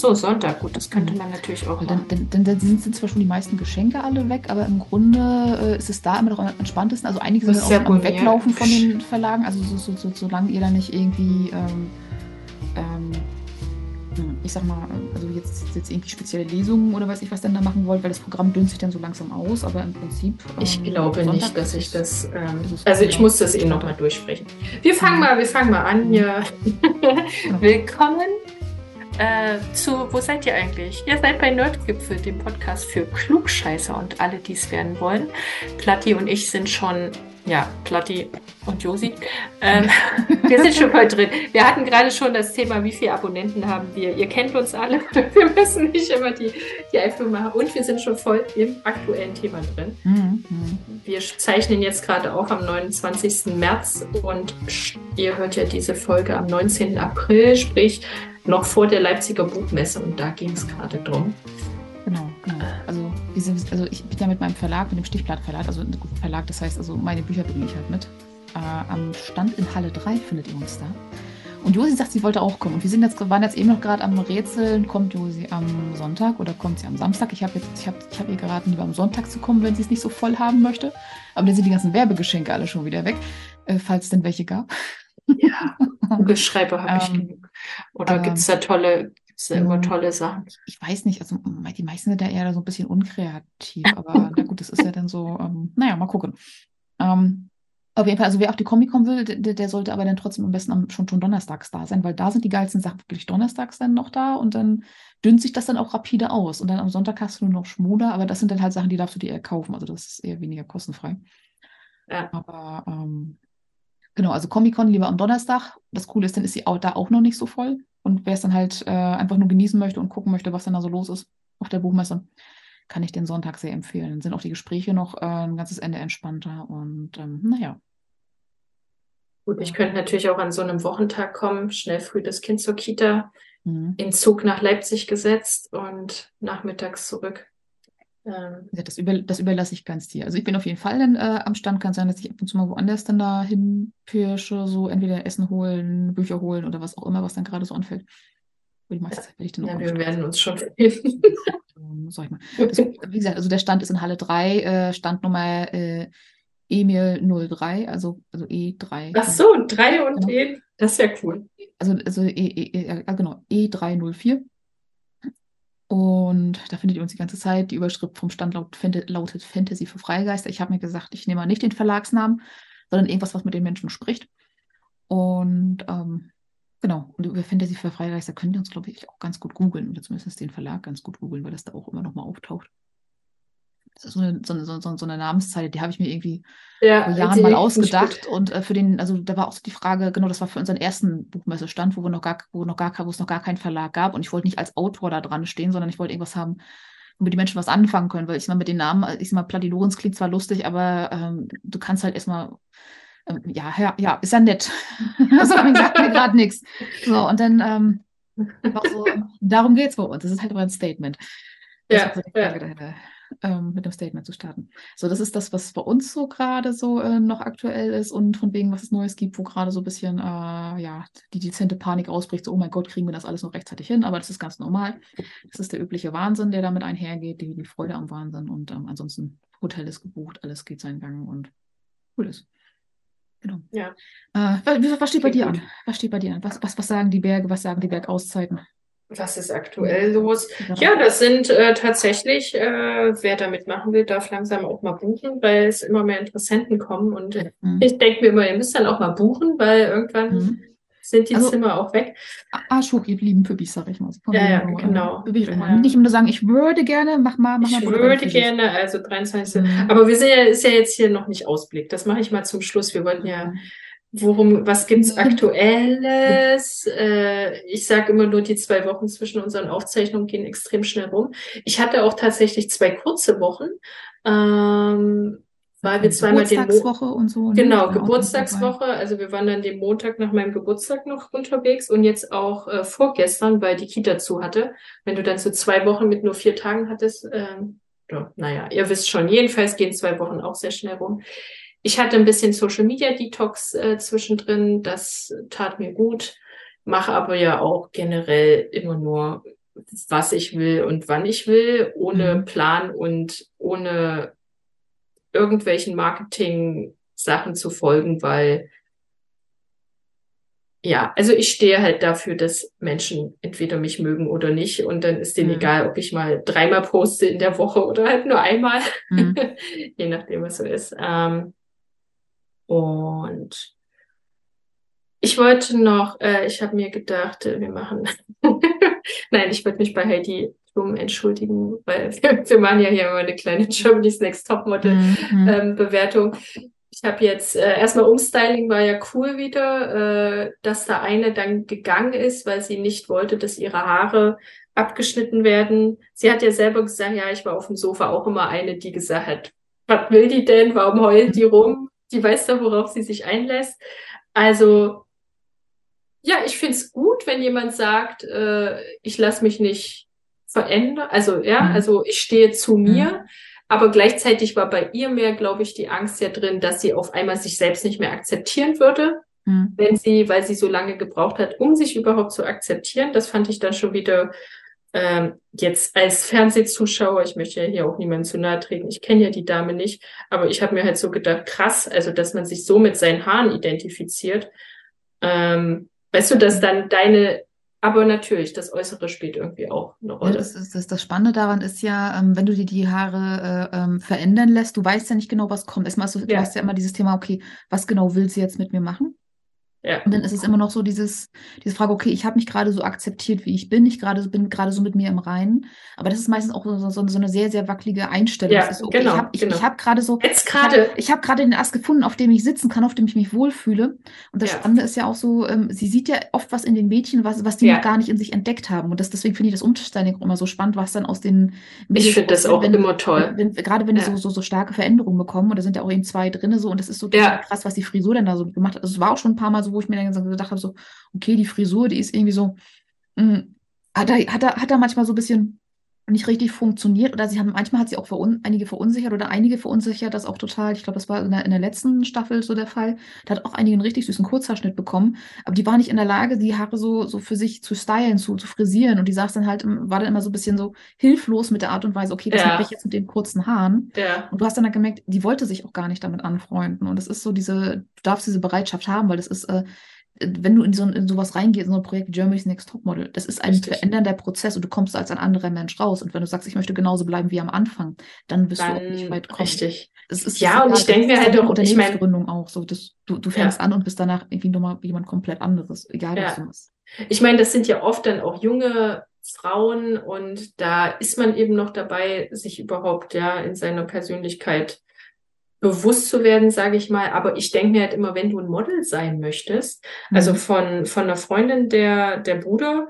so, Sonntag, gut, das könnte man natürlich auch. Dann, dann, dann, dann, sind, zwar schon die meisten Geschenke alle weg, aber im Grunde äh, ist es da immer noch am entspanntesten. Also einige sind auch am Weglaufen von den Verlagen, also so, so, so, solange ihr da nicht irgendwie ähm, ähm, ich sag mal, also jetzt, jetzt irgendwie spezielle Lesungen oder weiß ich was denn da machen wollt, weil das Programm dünnt sich dann so langsam aus, aber im Prinzip. Ähm, ich glaube Sonntag nicht, dass ich das. Ähm, also ich muss das eh nochmal durchsprechen. Wir fangen mal, wir fangen mal an hier. Willkommen äh, zu, wo seid ihr eigentlich? Ihr seid bei Nerdgipfel, dem Podcast für Klugscheißer und alle, die es werden wollen. Platti und ich sind schon ja, Platti und Josi. Ähm, wir sind schon voll drin. Wir hatten gerade schon das Thema, wie viele Abonnenten haben wir. Ihr kennt uns alle. Wir müssen nicht immer die, die Einführung machen. Und wir sind schon voll im aktuellen Thema drin. Mhm. Wir zeichnen jetzt gerade auf am 29. März und ihr hört ja diese Folge am 19. April, sprich noch vor der Leipziger Buchmesse. Und da ging es gerade drum. Genau, genau. Also, sind, also ich bin ja mit meinem Verlag, mit dem Stichblattverlag, also ein Verlag, das heißt, also meine Bücher bringe ich halt mit. Äh, am Stand in Halle 3 findet ihr uns da. Und Josi sagt, sie wollte auch kommen. Und wir sind jetzt, waren jetzt eben noch gerade am Rätseln, kommt Josi am Sonntag oder kommt sie am Samstag? Ich habe jetzt, ich habe ich hab ihr geraten, lieber am Sonntag zu kommen, wenn sie es nicht so voll haben möchte. Aber dann sind die ganzen Werbegeschenke alle schon wieder weg, äh, falls es denn welche gab. Ja, Kugelschreiber habe ich ähm, genug. Oder ähm, gibt es da tolle, gibt's da immer ähm, tolle Sachen? Ich weiß nicht, also die meisten sind da eher so ein bisschen unkreativ, aber na gut, das ist ja dann so, ähm, naja, mal gucken. Ähm, auf jeden Fall, also wer auf die Comic kommen will, der, der, sollte aber dann trotzdem am besten am, schon, schon donnerstags da sein, weil da sind die geilsten Sachen wirklich donnerstags dann noch da und dann dünnt sich das dann auch rapide aus. Und dann am Sonntag hast du nur noch Schmuder, aber das sind dann halt Sachen, die darfst du dir eher kaufen. Also das ist eher weniger kostenfrei. Ja. Aber ähm, genau, also Comic-Con lieber am Donnerstag. Das Coole ist, dann ist sie auch da auch noch nicht so voll. Und wer es dann halt äh, einfach nur genießen möchte und gucken möchte, was dann da so los ist auf der Buchmesse, kann ich den Sonntag sehr empfehlen. Dann sind auch die Gespräche noch äh, ein ganzes Ende entspannter und ähm, naja, Gut, ich könnte natürlich auch an so einem Wochentag kommen, schnell früh das Kind zur Kita, mhm. in Zug nach Leipzig gesetzt und nachmittags zurück. Ähm, ja, das, über, das überlasse ich ganz dir. Also ich bin auf jeden Fall dann, äh, am Stand. Kann sein, dass ich ab und zu mal woanders dann da hinpirsche, so entweder Essen holen, Bücher holen oder was auch immer, was dann gerade so anfällt. Die meiste Zeit werde ich dann ja, wir werden uns schon finden. Sag ich mal. Das, wie gesagt, also der Stand ist in Halle 3, äh, Standnummer äh, Emil 03, also, also E3. Ach so, 3 und genau. E, das ist ja cool. Also, also e, e, e, genau, E304. Und da findet ihr uns die ganze Zeit. Die Überschrift vom Stand lautet Fantasy für Freigeister. Ich habe mir gesagt, ich nehme nicht den Verlagsnamen, sondern irgendwas, was mit den Menschen spricht. Und ähm, genau, und über Fantasy für Freigeister könnt ihr uns, glaube ich, auch ganz gut googeln oder zumindest den Verlag ganz gut googeln, weil das da auch immer noch mal auftaucht so eine, so, so, so eine Namenszeile, die habe ich mir irgendwie ja, vor Jahren mal ausgedacht. Und äh, für den, also da war auch so die Frage, genau, das war für unseren ersten Buchmessestand, wo wir noch gar, wo noch gar, wo es noch gar keinen Verlag gab. Und ich wollte nicht als Autor da dran stehen, sondern ich wollte irgendwas haben, womit die Menschen was anfangen können, weil ich mal mit den Namen, ich sag mal, Platti Lorenz klingt zwar lustig, aber ähm, du kannst halt erstmal ähm, ja, ja, ja, ist ja nett. also sagt mir gerade nichts. So, und dann ähm, so, darum geht es bei uns. Das ist halt aber ein Statement. Das ja, ja ähm, mit dem Statement zu starten. So, das ist das, was bei uns so gerade so äh, noch aktuell ist und von wegen, was es Neues gibt, wo gerade so ein bisschen, äh, ja, die dezente Panik ausbricht, so, oh mein Gott, kriegen wir das alles noch rechtzeitig hin, aber das ist ganz normal. Das ist der übliche Wahnsinn, der damit einhergeht, die, die Freude am Wahnsinn und ähm, ansonsten Hotel ist gebucht, alles geht seinen Gang und cool ist. Genau. Ja. Äh, was, was steht bei dir gut. an? Was steht bei dir an? Was, was, was sagen die Berge, was sagen die Bergauszeiten? Was ist aktuell los? Ja, das sind äh, tatsächlich, äh, wer da mitmachen will, darf langsam auch mal buchen, weil es immer mehr Interessenten kommen. Und mhm. ich denke mir immer, ihr müsst dann auch mal buchen, weil irgendwann mhm. sind die also, Zimmer auch weg. Arschhoch, ihr lieben Püppis, sag ich mal. Ja, ja, genau. Ja. Nicht immer nur sagen, ich würde gerne, mach mal, mach mal. Ich würde gerne, also 23. Mhm. Aber wir sind ja, ist ja jetzt hier noch nicht Ausblick. Das mache ich mal zum Schluss. Wir wollten ja mhm. Worum, was gibt's Aktuelles? Äh, ich sage immer nur, die zwei Wochen zwischen unseren Aufzeichnungen gehen extrem schnell rum. Ich hatte auch tatsächlich zwei kurze Wochen, ähm, weil wir zweimal den Geburtstagswoche und so. Ne? Genau, Geburtstagswoche. Also wir waren dann den Montag nach meinem Geburtstag noch unterwegs und jetzt auch äh, vorgestern, weil die Kita zu hatte. Wenn du dann so zwei Wochen mit nur vier Tagen hattest, äh, ja, naja, ihr wisst schon, jedenfalls gehen zwei Wochen auch sehr schnell rum. Ich hatte ein bisschen Social Media Detox äh, zwischendrin, das tat mir gut, mache aber ja auch generell immer nur was ich will und wann ich will, ohne Mhm. Plan und ohne irgendwelchen Marketing-Sachen zu folgen, weil ja, also ich stehe halt dafür, dass Menschen entweder mich mögen oder nicht und dann ist denen Mhm. egal, ob ich mal dreimal poste in der Woche oder halt nur einmal, Mhm. je nachdem, was so ist. Ähm, und ich wollte noch, äh, ich habe mir gedacht, äh, wir machen, nein, ich wollte mich bei Heidi Klum entschuldigen, weil wir, wir machen ja hier immer eine kleine Germany's Next Topmodel Mhm. ähm, Bewertung. Ich habe jetzt äh, erstmal Umstyling war ja cool wieder, äh, dass da eine dann gegangen ist, weil sie nicht wollte, dass ihre Haare abgeschnitten werden. Sie hat ja selber gesagt, ja, ich war auf dem Sofa auch immer eine, die gesagt hat, was will die denn? Warum heult die rum? Die weiß doch, worauf sie sich einlässt. Also ja, ich find's gut, wenn jemand sagt, äh, ich lasse mich nicht verändern. Also ja, Mhm. also ich stehe zu Mhm. mir. Aber gleichzeitig war bei ihr mehr, glaube ich, die Angst ja drin, dass sie auf einmal sich selbst nicht mehr akzeptieren würde, Mhm. wenn sie, weil sie so lange gebraucht hat, um sich überhaupt zu akzeptieren. Das fand ich dann schon wieder ähm, jetzt als Fernsehzuschauer, ich möchte ja hier auch niemandem zu nahe treten, ich kenne ja die Dame nicht, aber ich habe mir halt so gedacht, krass, also dass man sich so mit seinen Haaren identifiziert. Ähm, weißt du, dass dann deine, aber natürlich, das Äußere spielt irgendwie auch eine Ja, Rolle. das, ist, das, das Spannende daran ist ja, ähm, wenn du dir die Haare äh, ähm, verändern lässt, du weißt ja nicht genau, was kommt. Erstmal, hast du, du Ja. hast ja immer dieses Thema, okay, was genau will sie jetzt mit mir machen? Ja. Und dann ist es immer noch so dieses, diese Frage, okay, ich habe mich gerade so akzeptiert, wie ich bin. Ich gerade so- bin gerade so mit mir im Reinen. Aber das ist meistens auch so, so, so eine sehr, sehr wackelige Einstellung. Ja, so, okay, genau, ich habe ich, genau. ich hab gerade so, Jetzt ich habe gerade, ich hab gerade den Ast gefunden, auf dem ich sitzen kann, auf dem ich mich wohlfühle. Und das Ja. Spannende ist ja auch so, ähm, sie sieht ja oft was in den Mädchen, was, was die Ja. noch gar nicht in sich entdeckt haben. Und das, deswegen finde ich das auch immer so spannend, was dann aus den ich Mädels finde das auch wenn, immer toll. wenn, wenn, gerade wenn die so, so, so starke Veränderungen bekommen, und da sind ja auch eben zwei drinne so, und das ist so krass, was die Frisur dann da so gemacht hat. Also es war auch schon ein paar Mal so, wo ich mir dann gedacht habe, so, okay, die Frisur, die ist irgendwie so, mh, hat da, hat da, hat da manchmal so ein bisschen nicht richtig funktioniert oder sie haben, manchmal hat sie auch verun, einige verunsichert oder einige verunsichert, das auch total, ich glaube, das war in der, in der letzten Staffel so der Fall, da hat auch einige einen richtig süßen Kurzhaarschnitt bekommen, aber die war nicht in der Lage, die Haare so, so für sich zu stylen, zu, zu frisieren und die saß dann halt, war dann immer so ein bisschen so hilflos mit der Art und Weise, okay, was Ja. mache ich jetzt mit den kurzen Haaren? Ja, Und du hast dann halt gemerkt, die wollte sich auch gar nicht damit anfreunden. Und das ist so diese, du darfst diese Bereitschaft haben, weil das ist, äh, wenn du in so in sowas reingehst, in so ein Projekt wie Germany's Next Topmodel, das ist ein Richtig. verändernder Prozess und du kommst als ein anderer Mensch raus. Und wenn du sagst, ich möchte genauso bleiben wie am Anfang, dann wirst du auch nicht dann weit kommen. richtig. Es ist, Ja, und das ich denke mir halt auch, ich mein- Unternehmensgründung auch so. Das, du, du fängst an und bist danach irgendwie nochmal jemand komplett anderes, egal was Ja. du machst. Ich meine, das sind ja oft dann auch junge Frauen und da ist man eben noch dabei, sich überhaupt ja in seiner Persönlichkeit bewusst zu werden, sage ich mal. Aber ich denke mir halt immer, wenn du ein Model sein möchtest, also Mhm. von, von einer Freundin, der, der Bruder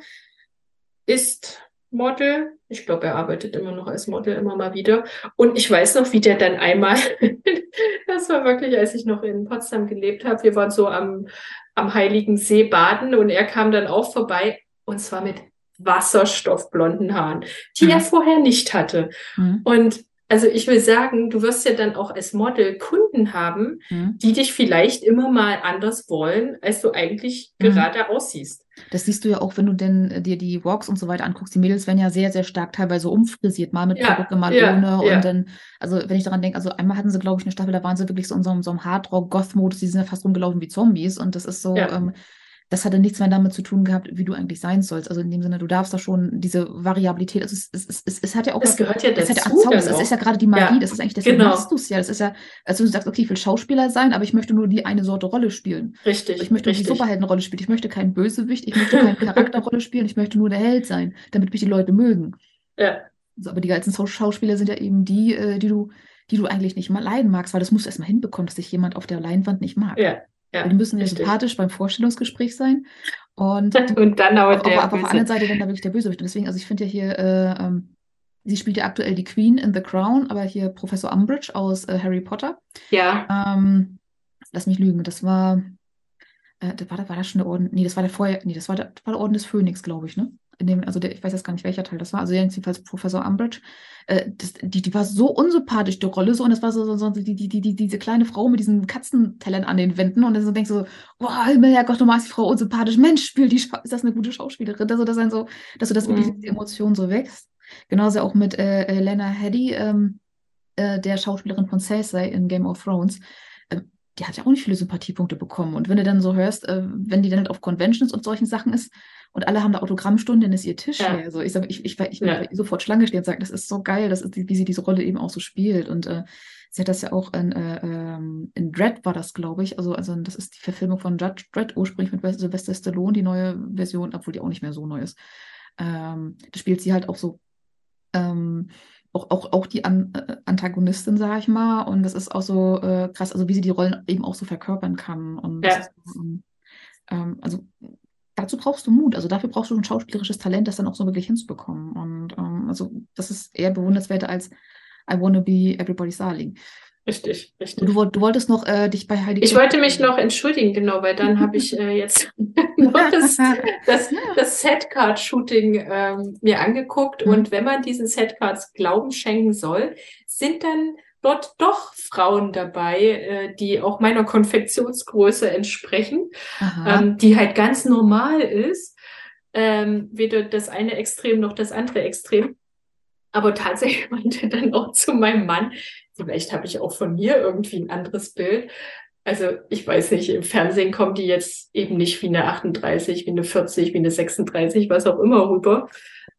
ist Model. Ich glaube, er arbeitet immer noch als Model immer mal wieder. Und ich weiß noch, wie der dann einmal, das war wirklich, als ich noch in Potsdam gelebt habe, wir waren so am, am Heiligen See baden und er kam dann auch vorbei und zwar mit wasserstoffblonden Haaren, die Mhm. er vorher nicht hatte. Mhm. Und also ich will sagen, du wirst ja dann auch als Model Kunden haben, Mhm. die dich vielleicht immer mal anders wollen, als du eigentlich Mhm. gerade aussiehst. Das siehst du ja auch, wenn du denn äh, dir die Walks und so weiter anguckst. Die Mädels werden ja sehr, sehr stark teilweise umfrisiert, mal mit Ja, Perücke, mal ja, ohne. ja. Und dann, also wenn ich daran denke, also einmal hatten sie, glaube ich, eine Staffel, da waren sie wirklich so in so einem, so einem Hardrock-Goth-Modus, die sind ja fast rumgelaufen wie Zombies. Und das ist so, ähm, das hatte nichts mehr damit zu tun gehabt, wie du eigentlich sein sollst. Also in dem Sinne, du darfst da schon diese Variabilität, also es, es, es, es, es hat ja auch Das was, gehört ja es hat ja dazu es ist, auch. ist ja gerade die Magie, Ja, das ist eigentlich, deswegen genau. machst du es ja. Das ist ja, als wenn du sagst, okay, ich will Schauspieler sein, aber ich möchte nur die eine Sorte Rolle spielen. Richtig, Ich möchte nur die richtig. Superheldenrolle spielen. Ich möchte keinen Bösewicht. Ich möchte keine Charakterrolle spielen. Ich möchte nur der Held sein, damit mich die Leute mögen. Ja, So, aber die Schau- Schauspieler sind ja eben die, äh, die du, die du eigentlich nicht mal leiden magst, weil das musst du erstmal hinbekommen, dass dich jemand auf der Leinwand nicht mag. ja, ja. Die müssen ja sympathisch beim Vorstellungsgespräch sein. Und Und dann aber aber, der aber auf der anderen. Seite dann da wirklich der Bösewicht. Und deswegen, also ich finde ja hier, äh, ähm, sie spielt ja aktuell die Queen in The Crown, aber hier Professor Umbridge aus äh, Harry Potter. Ja, Ähm, lass mich lügen, das war, äh, das war, war das schon der Orden, nee, das war der vorher, nee, das war der, das war der Orden des Phönix, glaube ich, ne? In dem, also der, ich weiß jetzt gar nicht, welcher Teil das war, also jedenfalls Professor Umbridge, äh, das, die, die war so unsympathisch, die Rolle so, und das war so, so, so die, die, die, die, diese kleine Frau mit diesen Katzentellern an den Wänden, und dann so denkst du so, boah, Himmel, Herrgott, du ist die Frau unsympathisch, Mensch, spielt die, ist das eine gute Schauspielerin, also das dann so, dass du das wirklich, mhm. die Emotion so wächst. Genauso auch mit äh, äh Lena Headey, ähm, äh, der Schauspielerin von Cersei in Game of Thrones, ähm, die hat ja auch nicht viele Sympathiepunkte bekommen. Und wenn du dann so hörst, äh, wenn die dann halt auf Conventions und solchen Sachen ist und alle haben da Autogrammstunden, dann ist ihr Tisch ja. leer. Also ich, sag, ich, ich, ich will ja. sofort Schlange stehen und sagen, das ist so geil, das ist, wie sie diese Rolle eben auch so spielt. Und äh, sie hat das ja auch in, äh, ähm, in Dread war das, glaube ich. Also, also das ist die Verfilmung von Judge Dread ursprünglich mit Sylvester Stallone, die neue Version, obwohl die auch nicht mehr so neu ist. Ähm, da spielt sie halt auch so ähm, auch, auch, auch die An äh, Antagonistin, sag ich mal. Und das ist auch so äh, krass, also wie sie die Rollen eben auch so verkörpern kann. Und ja. ist, ähm, also dazu brauchst du Mut. Also dafür brauchst du ein schauspielerisches Talent, das dann auch so wirklich hinzubekommen. Und ähm, also das ist eher bewundernswerter als I wanna be everybody's darling. Richtig, richtig. Du, du, wolltest noch äh, dich bei Heidi. Ich wollte mich noch entschuldigen, genau, weil dann habe ich äh, jetzt noch das, das, das Setcard-Shooting ähm, mir angeguckt. Mhm. Und wenn man diesen Setcards Glauben schenken soll, sind dann dort doch Frauen dabei, äh, die auch meiner Konfektionsgröße entsprechen, ähm, die halt ganz normal ist. Ähm, weder das eine Extrem noch das andere Extrem. Aber tatsächlich meinte dann auch zu meinem Mann, vielleicht habe ich auch von mir irgendwie ein anderes Bild. Also ich weiß nicht, im Fernsehen kommen die jetzt eben nicht wie eine 38, wie eine 40, wie eine 36, was auch immer rüber.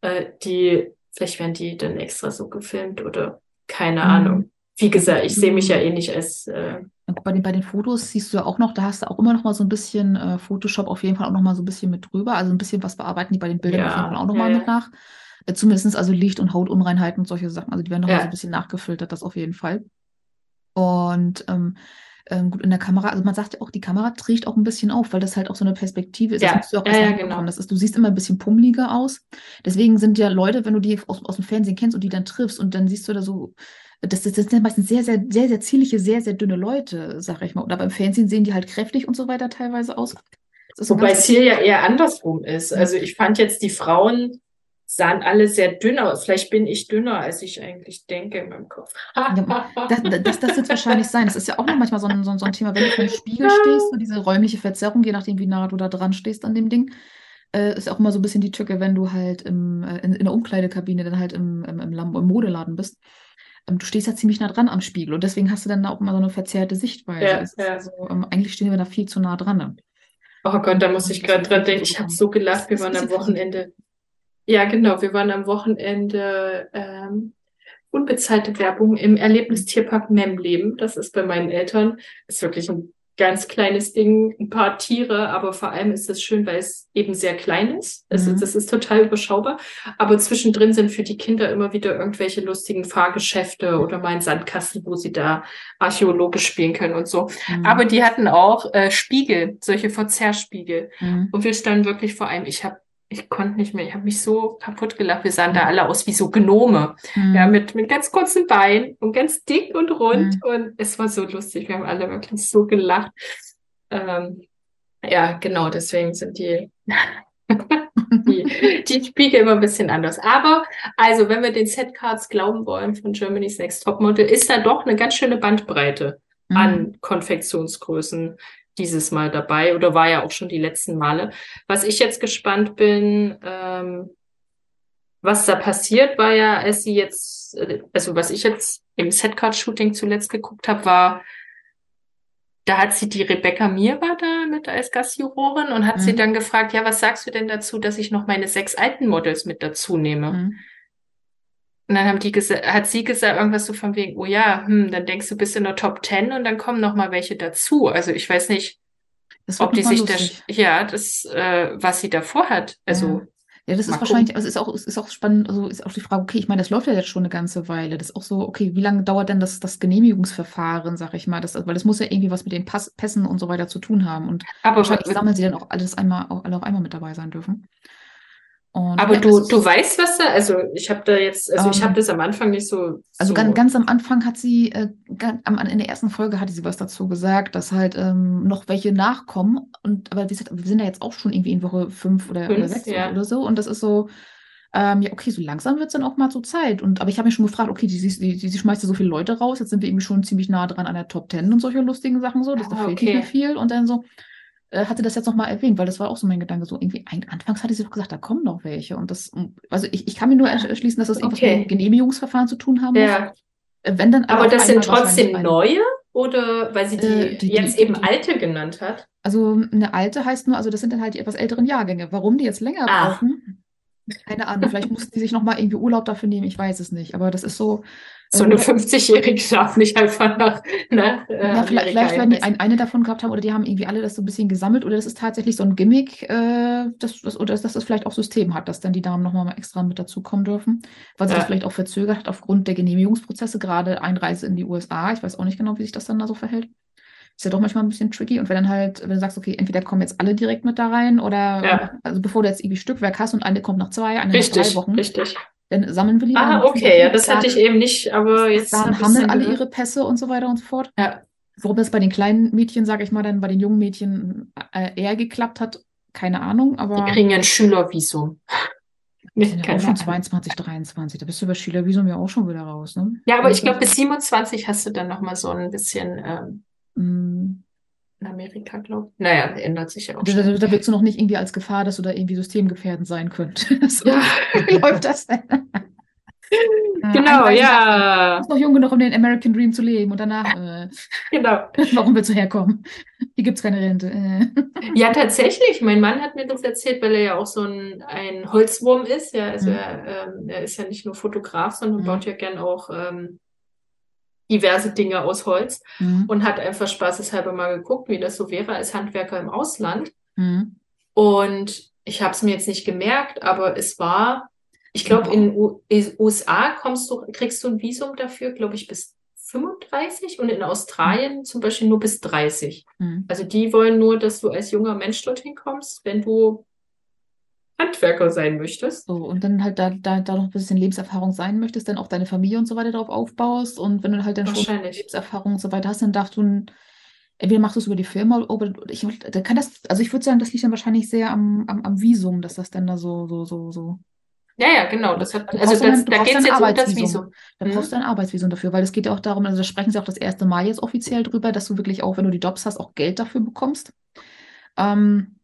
Äh, die, vielleicht werden die dann extra so gefilmt oder keine mhm. Ahnung. Wie gesagt, ich sehe mich ja eh nicht als. Äh, bei den, bei den Fotos siehst du ja auch noch, da hast du auch immer noch mal so ein bisschen äh, Photoshop auf jeden Fall auch noch mal so ein bisschen mit drüber. Also ein bisschen was bearbeiten die bei den Bildern ja, auf jeden Fall auch noch ja, mal mit nach. Äh, zumindest also Licht- und Hautunreinheiten und solche Sachen. Also die werden noch mal so ein bisschen nachgefiltert, das auf jeden Fall. Und ähm, ähm, gut in der Kamera, also man sagt ja auch, die Kamera trägt auch ein bisschen auf, weil das halt auch so eine Perspektive ist. Ja, das du auch ja, ja genau. Das ist, du siehst immer ein bisschen pummeliger aus. Deswegen sind ja Leute, wenn du die aus, aus dem Fernsehen kennst und die dann triffst und dann siehst du da so, das, das, das sind meistens sehr, sehr, sehr, sehr zierliche, sehr, sehr dünne Leute, sag ich mal. Oder beim Fernsehen sehen die halt kräftig und so weiter teilweise aus. Wobei es hier ja eher andersrum ist. Also ich fand jetzt die Frauen sahen alle sehr dünn aus. Vielleicht bin ich dünner, als ich eigentlich denke in meinem Kopf. das, das, das wird wahrscheinlich sein. Das ist ja auch noch manchmal so ein, so, ein Thema, wenn du vor dem Spiegel stehst, so diese räumliche Verzerrung, je nachdem, wie nah du da dran stehst an dem Ding, äh, ist auch immer so ein bisschen die Tücke, wenn du halt im, äh, in, in, der Umkleidekabine dann halt im, im, im, im Modeladen bist. Ähm, du stehst ja ziemlich nah dran am Spiegel und deswegen hast du dann auch immer so eine verzerrte Sichtweise. Ja, ja. Also, ähm, eigentlich stehen wir da viel zu nah dran. Ne? Oh Gott, da muss ich gerade dran denken. Ich habe so gelacht, wir waren am Wochenende. Ja, genau. Wir waren am Wochenende ähm, unbezahlte Werbung im Erlebnistierpark Memleben. Das ist bei meinen Eltern. Ist wirklich ein ganz kleines Ding, ein paar Tiere, aber vor allem ist es schön, weil es eben sehr klein ist. Es, mhm. Das ist total überschaubar. Aber zwischendrin sind für die Kinder immer wieder irgendwelche lustigen Fahrgeschäfte oder mal ein Sandkasten, wo sie da archäologisch spielen können und so. Mhm. Aber die hatten auch äh, Spiegel, solche Verzerrspiegel. Mhm. Und wir standen wirklich vor einem, ich habe ich konnte nicht mehr, ich habe mich so kaputt gelacht. Wir sahen da alle aus wie so Gnome. Mhm. Ja, mit, mit ganz kurzen Beinen und ganz dick und rund. Mhm. Und es war so lustig. Wir haben alle wirklich so gelacht. Ähm, ja, genau, deswegen sind die, die, die Spiegel immer ein bisschen anders. Aber, also, wenn wir den Setcards glauben wollen von Germany's Next Topmodel, ist da doch eine ganz schöne Bandbreite mhm. an Konfektionsgrößen dieses Mal dabei oder war ja auch schon die letzten Male. Was ich jetzt gespannt bin, ähm, was da passiert, war ja, als sie jetzt, äh, also was ich jetzt im Setcard-Shooting zuletzt geguckt habe, war, da hat sie die Rebecca Mira da mit als Gastjurorin und hat mhm. sie dann gefragt, ja, was sagst du denn dazu, dass ich noch meine sechs alten Models mit dazu nehme? Mhm. Und dann haben die hat sie gesagt, irgendwas so von wegen, oh ja, hm, dann denkst du, bist in der Top Ten und dann kommen noch mal welche dazu. Also ich weiß nicht, ob die sich das, ja, das, äh, was sie davor hat. Also. Ja. Ja, das ist wahrscheinlich, also ist auch, ist auch spannend, also ist auch die Frage, okay, ich meine, das läuft ja jetzt schon eine ganze Weile. Das ist auch so, okay, wie lange dauert denn das, das Genehmigungsverfahren, sag ich mal? Das, weil das muss ja irgendwie was mit den Pass, Pässen und so weiter zu tun haben. Und aber wahrscheinlich sammeln sie dann auch alles einmal, auch alle auf einmal mit dabei sein dürfen. Und Aber du, du weißt, was da, also ich habe da jetzt, also ich Ähm, habe das am Anfang nicht so, Also so ganz, ganz am Anfang hat sie, äh, ga- am, in der ersten Folge hatte sie was dazu gesagt, dass halt ähm, noch welche nachkommen. Und aber gesagt, wir sind ja jetzt auch schon irgendwie in Woche fünf oder, oder Fünf, sechs ja. oder so. Und das ist so, ähm, ja, okay, so langsam wird es dann auch mal zur Zeit. Und aber ich habe mich schon gefragt, okay, die, die, die, die schmeißt ja so viele Leute raus, jetzt sind wir irgendwie schon ziemlich nah dran an der Top Ten und solche lustigen Sachen so. Das, da Ah, fehlt nicht mehr okay. viel. Und dann so. Äh, Hatte das jetzt nochmal erwähnt, weil das war auch so mein Gedanke. So irgendwie, ein- anfangs hatte sie doch gesagt, da kommen noch welche. Und das, also ich, ich kann mir nur erschließen, dass das irgendwas Okay. mit Genehmigungsverfahren zu tun haben muss. ja. Äh, Wenn dann Aber auf das sind trotzdem neue oder weil sie die, Äh, die- die- jetzt eben die- alte genannt hat? Also eine alte heißt nur, also das sind dann halt die etwas älteren Jahrgänge. Warum die jetzt länger Ah. brauchen, keine Ahnung. Vielleicht mussten die sich nochmal irgendwie Urlaub dafür nehmen, ich weiß es nicht. Aber das ist so. So eine oder- 50-Jährige darf nicht einfach nach, nach äh, Ja, vielleicht, vielleicht werden die ein, eine davon gehabt haben oder die haben irgendwie alle das so ein bisschen gesammelt oder das ist tatsächlich so ein Gimmick, äh, das, das, oder dass das vielleicht auch System hat, dass dann die Damen nochmal extra mit dazukommen dürfen, weil sich Ja. das vielleicht auch verzögert hat aufgrund der Genehmigungsprozesse, gerade Einreise in die USA. Ich weiß auch nicht genau, wie sich das dann da so verhält. Ist ja doch manchmal ein bisschen tricky. Und wenn dann halt, wenn du sagst, okay, entweder kommen jetzt alle direkt mit da rein oder, Ja. also bevor du jetzt irgendwie Stückwerk hast und eine kommt nach zwei, eine nach drei Richtig, Wochen, richtig. Dann sammeln wir lieber. Ah, okay, ja, das hatte ich eben nicht, aber jetzt haben dann dann alle ihre Pässe und so weiter und so fort. Ja, Warum das bei den kleinen Mädchen, sage ich mal, dann bei den jungen Mädchen äh, eher geklappt hat, keine Ahnung, die aber kriegen ja ein Schülervisum. die sind ja auch schon Ahnung. 22, 23. Da bist du über Schülervisum ja auch schon wieder raus, ne? Ja, aber ich Also, glaube, bis 27 hast du dann nochmal so ein bisschen ähm, mh, in Amerika, glaube ich. Naja, ändert sich ja auch Da, da, da wirkst du noch nicht irgendwie als Gefahr, dass du da irgendwie systemgefährdend sein könntest. Ja, Wie läuft das denn? Äh, genau, einreisen darfst du. Ja, bist noch jung genug, um den American Dream zu leben und danach, äh, genau. warum willst du herkommen? Hier gibt's keine Rente. Äh. Ja, tatsächlich. Mein Mann hat mir das erzählt, weil er ja auch so ein, ein Holzwurm ist. Ja, also Mhm. er, ähm, er ist ja nicht nur Fotograf, sondern Mhm. baut ja gern auch ähm, diverse Dinge aus Holz Mhm. und hat einfach spaßeshalber mal geguckt, wie das so wäre als Handwerker im Ausland. Mhm. Und ich habe es mir jetzt nicht gemerkt, aber es war, ich glaube, in U USA kommst du, kriegst du ein Visum dafür, glaube ich, bis 35 und in Australien zum Beispiel nur bis 30. Mhm. Also die wollen nur, dass du als junger Mensch dorthin kommst, wenn du Handwerker sein möchtest. So, und dann halt da, da, da noch ein bisschen Lebenserfahrung sein möchtest, dann auch deine Familie und so weiter darauf aufbaust. Und wenn du halt dann schon. Lebenserfahrung und so weiter hast, dann darfst du, entweder machst du es über die Firma oder ich, da kann das, also ich würde sagen, das liegt dann wahrscheinlich sehr am, am, am Visum, dass das dann da so, so, so, so. Ja, ja, genau. Das hat, also dann das, da brauchst geht es jetzt um das Arbeitsvisum. Visum. Da Mhm. brauchst du ein Arbeitsvisum dafür, weil es geht ja auch darum, also da sprechen sie auch das erste Mal jetzt offiziell drüber, dass du wirklich auch, wenn du die Jobs hast, auch Geld dafür bekommst. Ähm,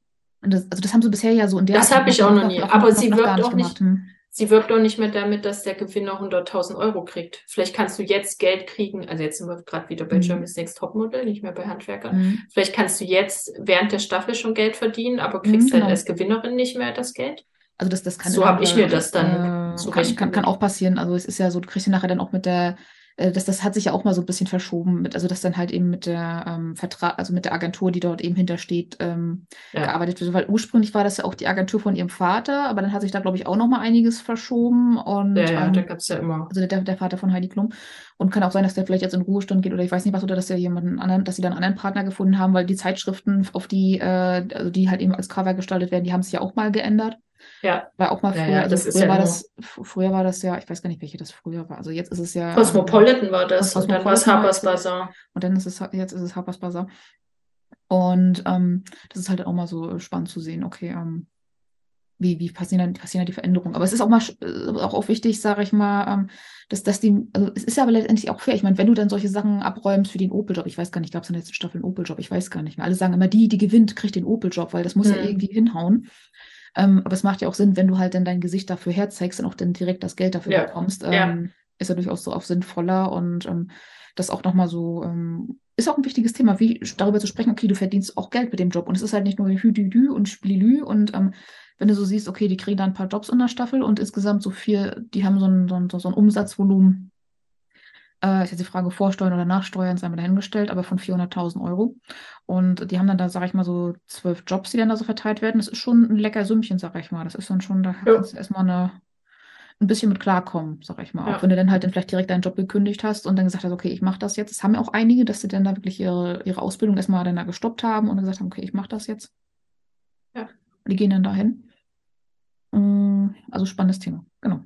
das, also das haben sie bisher ja so in der Das habe ich auch noch nie. Aber sie gar wirbt auch nicht, Hm. sie wirbt auch nicht mehr damit, dass der Gewinner 100.000 Euro kriegt. Vielleicht kannst du jetzt Geld kriegen. Also jetzt sind wir gerade wieder bei Mhm. Germany's Next Topmodel, nicht mehr bei Handwerkern. Mhm. Vielleicht kannst du jetzt während der Staffel schon Geld verdienen, aber Mhm, kriegst halt genau. als Gewinnerin nicht mehr das Geld. Also das, das kann So innerhalb hab ich mir das dann äh, kann, kann, zurechtgelegt. kann auch passieren. Also es ist ja so, du kriegst ja nachher dann auch mit der, äh, das, das hat sich ja auch mal so ein bisschen verschoben mit, also dass dann halt eben mit der ähm, Vertrag, also mit der Agentur, die dort eben hintersteht, ähm, Ja. gearbeitet wird. Weil ursprünglich war das ja auch die Agentur von ihrem Vater, aber dann hat sich da, glaube ich, auch noch mal einiges verschoben. Und Ja, ja, ähm, da gab's ja immer. also der, der Vater von Heidi Klum. Und kann auch sein, dass der vielleicht jetzt in Ruhestand geht oder ich weiß nicht was, oder dass der jemanden anderen, dass sie dann einen anderen Partner gefunden haben, weil die Zeitschriften, auf die, äh, also die halt eben als Cover gestaltet werden, die haben sich ja auch mal geändert. Ja, War auch mal Ja, früher, ja, also das ist früher ja war das, früher war das ja, ich weiß gar nicht, welche das früher war. Also jetzt ist es ja. ähm, Cosmopolitan war das und dann war es Harper's. Bazaar. Und dann ist es, jetzt ist es Harper's Bazaar. Und ähm, das ist halt auch mal so spannend zu sehen, okay, ähm, wie, wie passieren dann, passieren dann die Veränderungen. Aber es ist auch mal äh, auch, auch wichtig, sage ich mal, ähm, dass, dass die, also es ist ja aber letztendlich auch fair. Ich meine, wenn du dann solche Sachen abräumst für den Opel-Job, ich weiß gar nicht, gab es in der letzten Staffel einen Opel-Job, ich weiß gar nicht mehr. Alle sagen immer, die, die gewinnt, kriegt den Opel-Job, weil das muss ja Hm. irgendwie hinhauen. Ähm, aber es macht ja auch Sinn, wenn du halt dann dein Gesicht dafür herzeigst und auch dann direkt das Geld dafür Ja. bekommst, Ja. ähm, ist ja durchaus so auch sinnvoller und ähm, das auch nochmal so, ähm, ist auch ein wichtiges Thema, wie darüber zu sprechen, okay, du verdienst auch Geld mit dem Job und es ist halt nicht nur Hü-Dü-Dü und Spielilü und ähm, wenn du so siehst, okay, die kriegen da ein paar Jobs in der Staffel und insgesamt so viel, die haben so ein, so ein, so ein Umsatzvolumen, äh, ist jetzt die Frage, Vorsteuern oder Nachsteuern, sei mal dahingestellt, aber von 400.000 Euro. Und die haben dann da, sage ich mal, so zwölf Jobs, die dann da so verteilt werden. Das ist schon ein lecker Sümmchen, sag ich mal. Das ist dann schon, da Ja. kannst du erstmal eine, ein bisschen mit klarkommen, sag ich mal. Ja. Auch wenn du dann halt dann vielleicht direkt deinen Job gekündigt hast und dann gesagt hast, okay, ich mache das jetzt. Das haben ja auch einige, dass sie dann da wirklich ihre, ihre Ausbildung erstmal dann da gestoppt haben und gesagt haben, okay, ich mache das jetzt. Ja. Die gehen dann dahin. Mm, also spannendes Thema. Genau.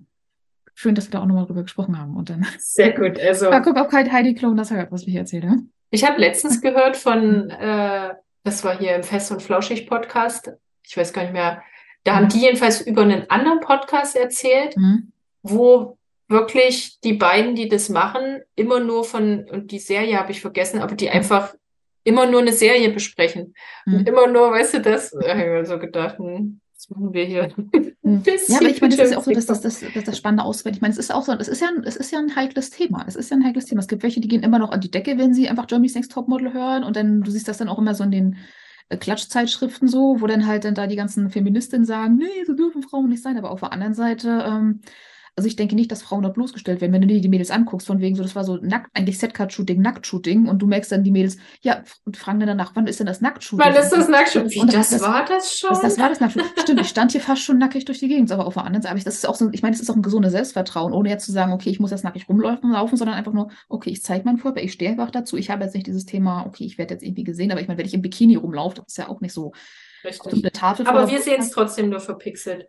Schön, dass wir da auch nochmal drüber gesprochen haben. Und dann. Sehr gut. Also. Mal gucken, ob Heidi Klon das hört, was ich erzähle. Ich habe letztens gehört von, äh, das war hier im Fest und Flauschig Podcast. Ich weiß gar nicht mehr. Da haben die jedenfalls über einen anderen Podcast erzählt, Mhm. wo wirklich die beiden, die das machen, immer nur von, und die Serie habe ich vergessen, aber die einfach immer nur eine Serie besprechen. Und Mhm. immer nur, weißt du, das, da habe ich mir so gedacht, hm, machen wir hier? Bisschen Ja, aber ich meine, das ist ja auch so, dass das, das, das, das Spannende auswählt. Ich meine, es ist auch so, es ist ja, ein- es ist ja ein heikles Thema. Es ist ja ein heikles Thema. Es gibt welche, die gehen immer noch an die Decke, wenn sie einfach Germany's Next Topmodel hören. Und dann, du siehst das dann auch immer so in den äh, Klatschzeitschriften so, wo dann halt dann da die ganzen Feministinnen sagen, nee, so dürfen Frauen nicht sein. Aber auf der anderen Seite, ähm, also ich denke nicht, dass Frauen da bloßgestellt werden. Wenn du dir die Mädels anguckst, von wegen so, das war so nackt, eigentlich Setcard-Shooting, Nackt-Shooting. Und du merkst dann die Mädels, ja, und fragen dann danach, wann ist denn das Nackt-Shooting? Wann ist das Nacktshooting? Wie, Und das, das- war das schon? Das, das war das Nacktshooting. Stimmt, ich stand hier fast schon nackig durch die Gegend, aber auf der anderen Seite, aber ich, das ist auch so, ich meine, das ist auch ein gesundes Selbstvertrauen, ohne jetzt zu sagen, okay, ich muss jetzt nackig rumlaufen, laufen, sondern einfach nur, okay, ich zeige meinen Körper, ich stehe einfach dazu. Ich habe jetzt nicht dieses Thema, okay, ich werde jetzt irgendwie gesehen, aber ich meine, wenn ich im Bikini rumlaufe, das ist ja auch nicht so, so Richtig. eine Tafel Aber wir sehen es Brust. trotzdem nur verpixelt.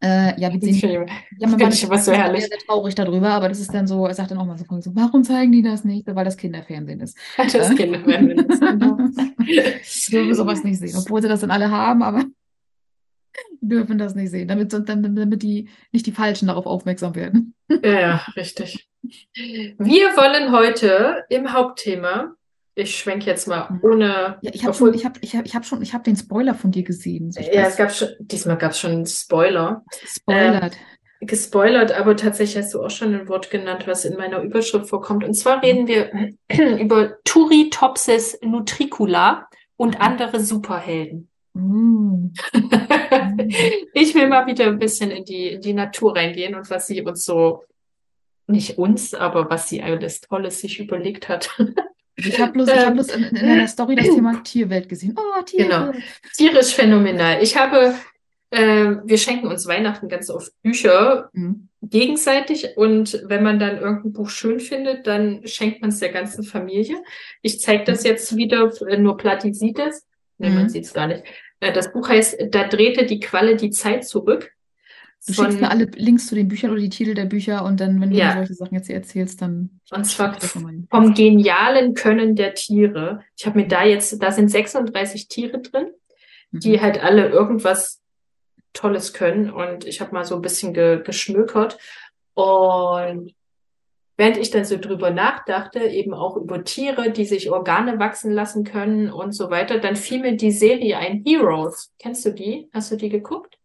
Äh, ja, finde ich- ja, man war ich immer so herrlich. sehr, sehr traurig darüber, aber das ist dann so, er sagt dann auch mal so, so, warum zeigen die das nicht? Weil das Kinderfernsehen ist. Das Kinderfernsehen ist, genau. Dürfen sowas nicht sehen, obwohl sie das dann alle haben, aber dürfen das nicht sehen, damit, damit, damit die nicht die Falschen darauf aufmerksam werden. Ja, ja, richtig. Wir wollen heute im Hauptthema, ich schwenke jetzt mal ohne, Ja, ich habe schon, ich habe, ich habe, ich habe schon, ich habe den Spoiler von dir gesehen. So, ja, es gab schon, diesmal gab es schon einen Spoiler. spoilert. Gespoilert, aber tatsächlich hast du auch schon ein Wort genannt, was in meiner Überschrift vorkommt. Und zwar reden wir über Turritopsis nutricula und andere Superhelden. Mm. Ich will mal wieder ein bisschen in die, in die Natur reingehen und was sie uns so, nicht uns, aber was sie alles Tolles sich überlegt hat. Ich habe bloß, ich hab Ähm. bloß in, in einer Story das Thema Tierwelt gesehen. Oh, Tiere. Genau. Tierisch phänomenal. Ich habe, äh, wir schenken uns Weihnachten ganz oft Bücher Mhm. gegenseitig und wenn man dann irgendein Buch schön findet, dann schenkt man es der ganzen Familie. Ich zeige das jetzt wieder, äh, nur Platti sieht es. Nee, man Mhm. sieht es gar nicht. Äh, Das Buch heißt Da drehte die Qualle die Zeit zurück. Du Von- schickst mir alle Links zu den Büchern oder die Titel der Bücher und dann, wenn du Ja. mir solche Sachen jetzt erzählst, dann Und zwar vom genialen Können der Tiere. Ich habe mir da jetzt, da sind 36 Tiere drin. die Mhm. halt alle irgendwas Tolles können. Und ich habe mal so ein bisschen ge geschmökert. Und während ich dann so drüber nachdachte, eben auch über Tiere, die sich Organe wachsen lassen können und so weiter, dann fiel mir die Serie ein, Heroes. Kennst du die? Hast du die geguckt?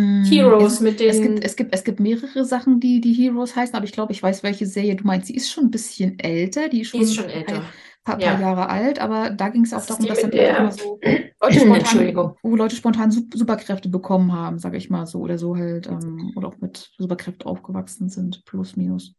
Mm, Heroes es, mit es den, gibt, es gibt, es gibt mehrere Sachen, die, die Heroes heißen, aber ich glaube, ich weiß, welche Serie du meinst. Sie ist schon ein bisschen älter, die ist die ist schon schon ein älter. paar, paar Ja. Jahre alt, aber da ging es auch Das darum, dass dann immer so Leute spontan, Entschuldigung. wo Leute spontan Sup- Superkräfte bekommen haben, sage ich mal so, oder so halt, ähm, oder auch mit Superkräften aufgewachsen sind, plus minus.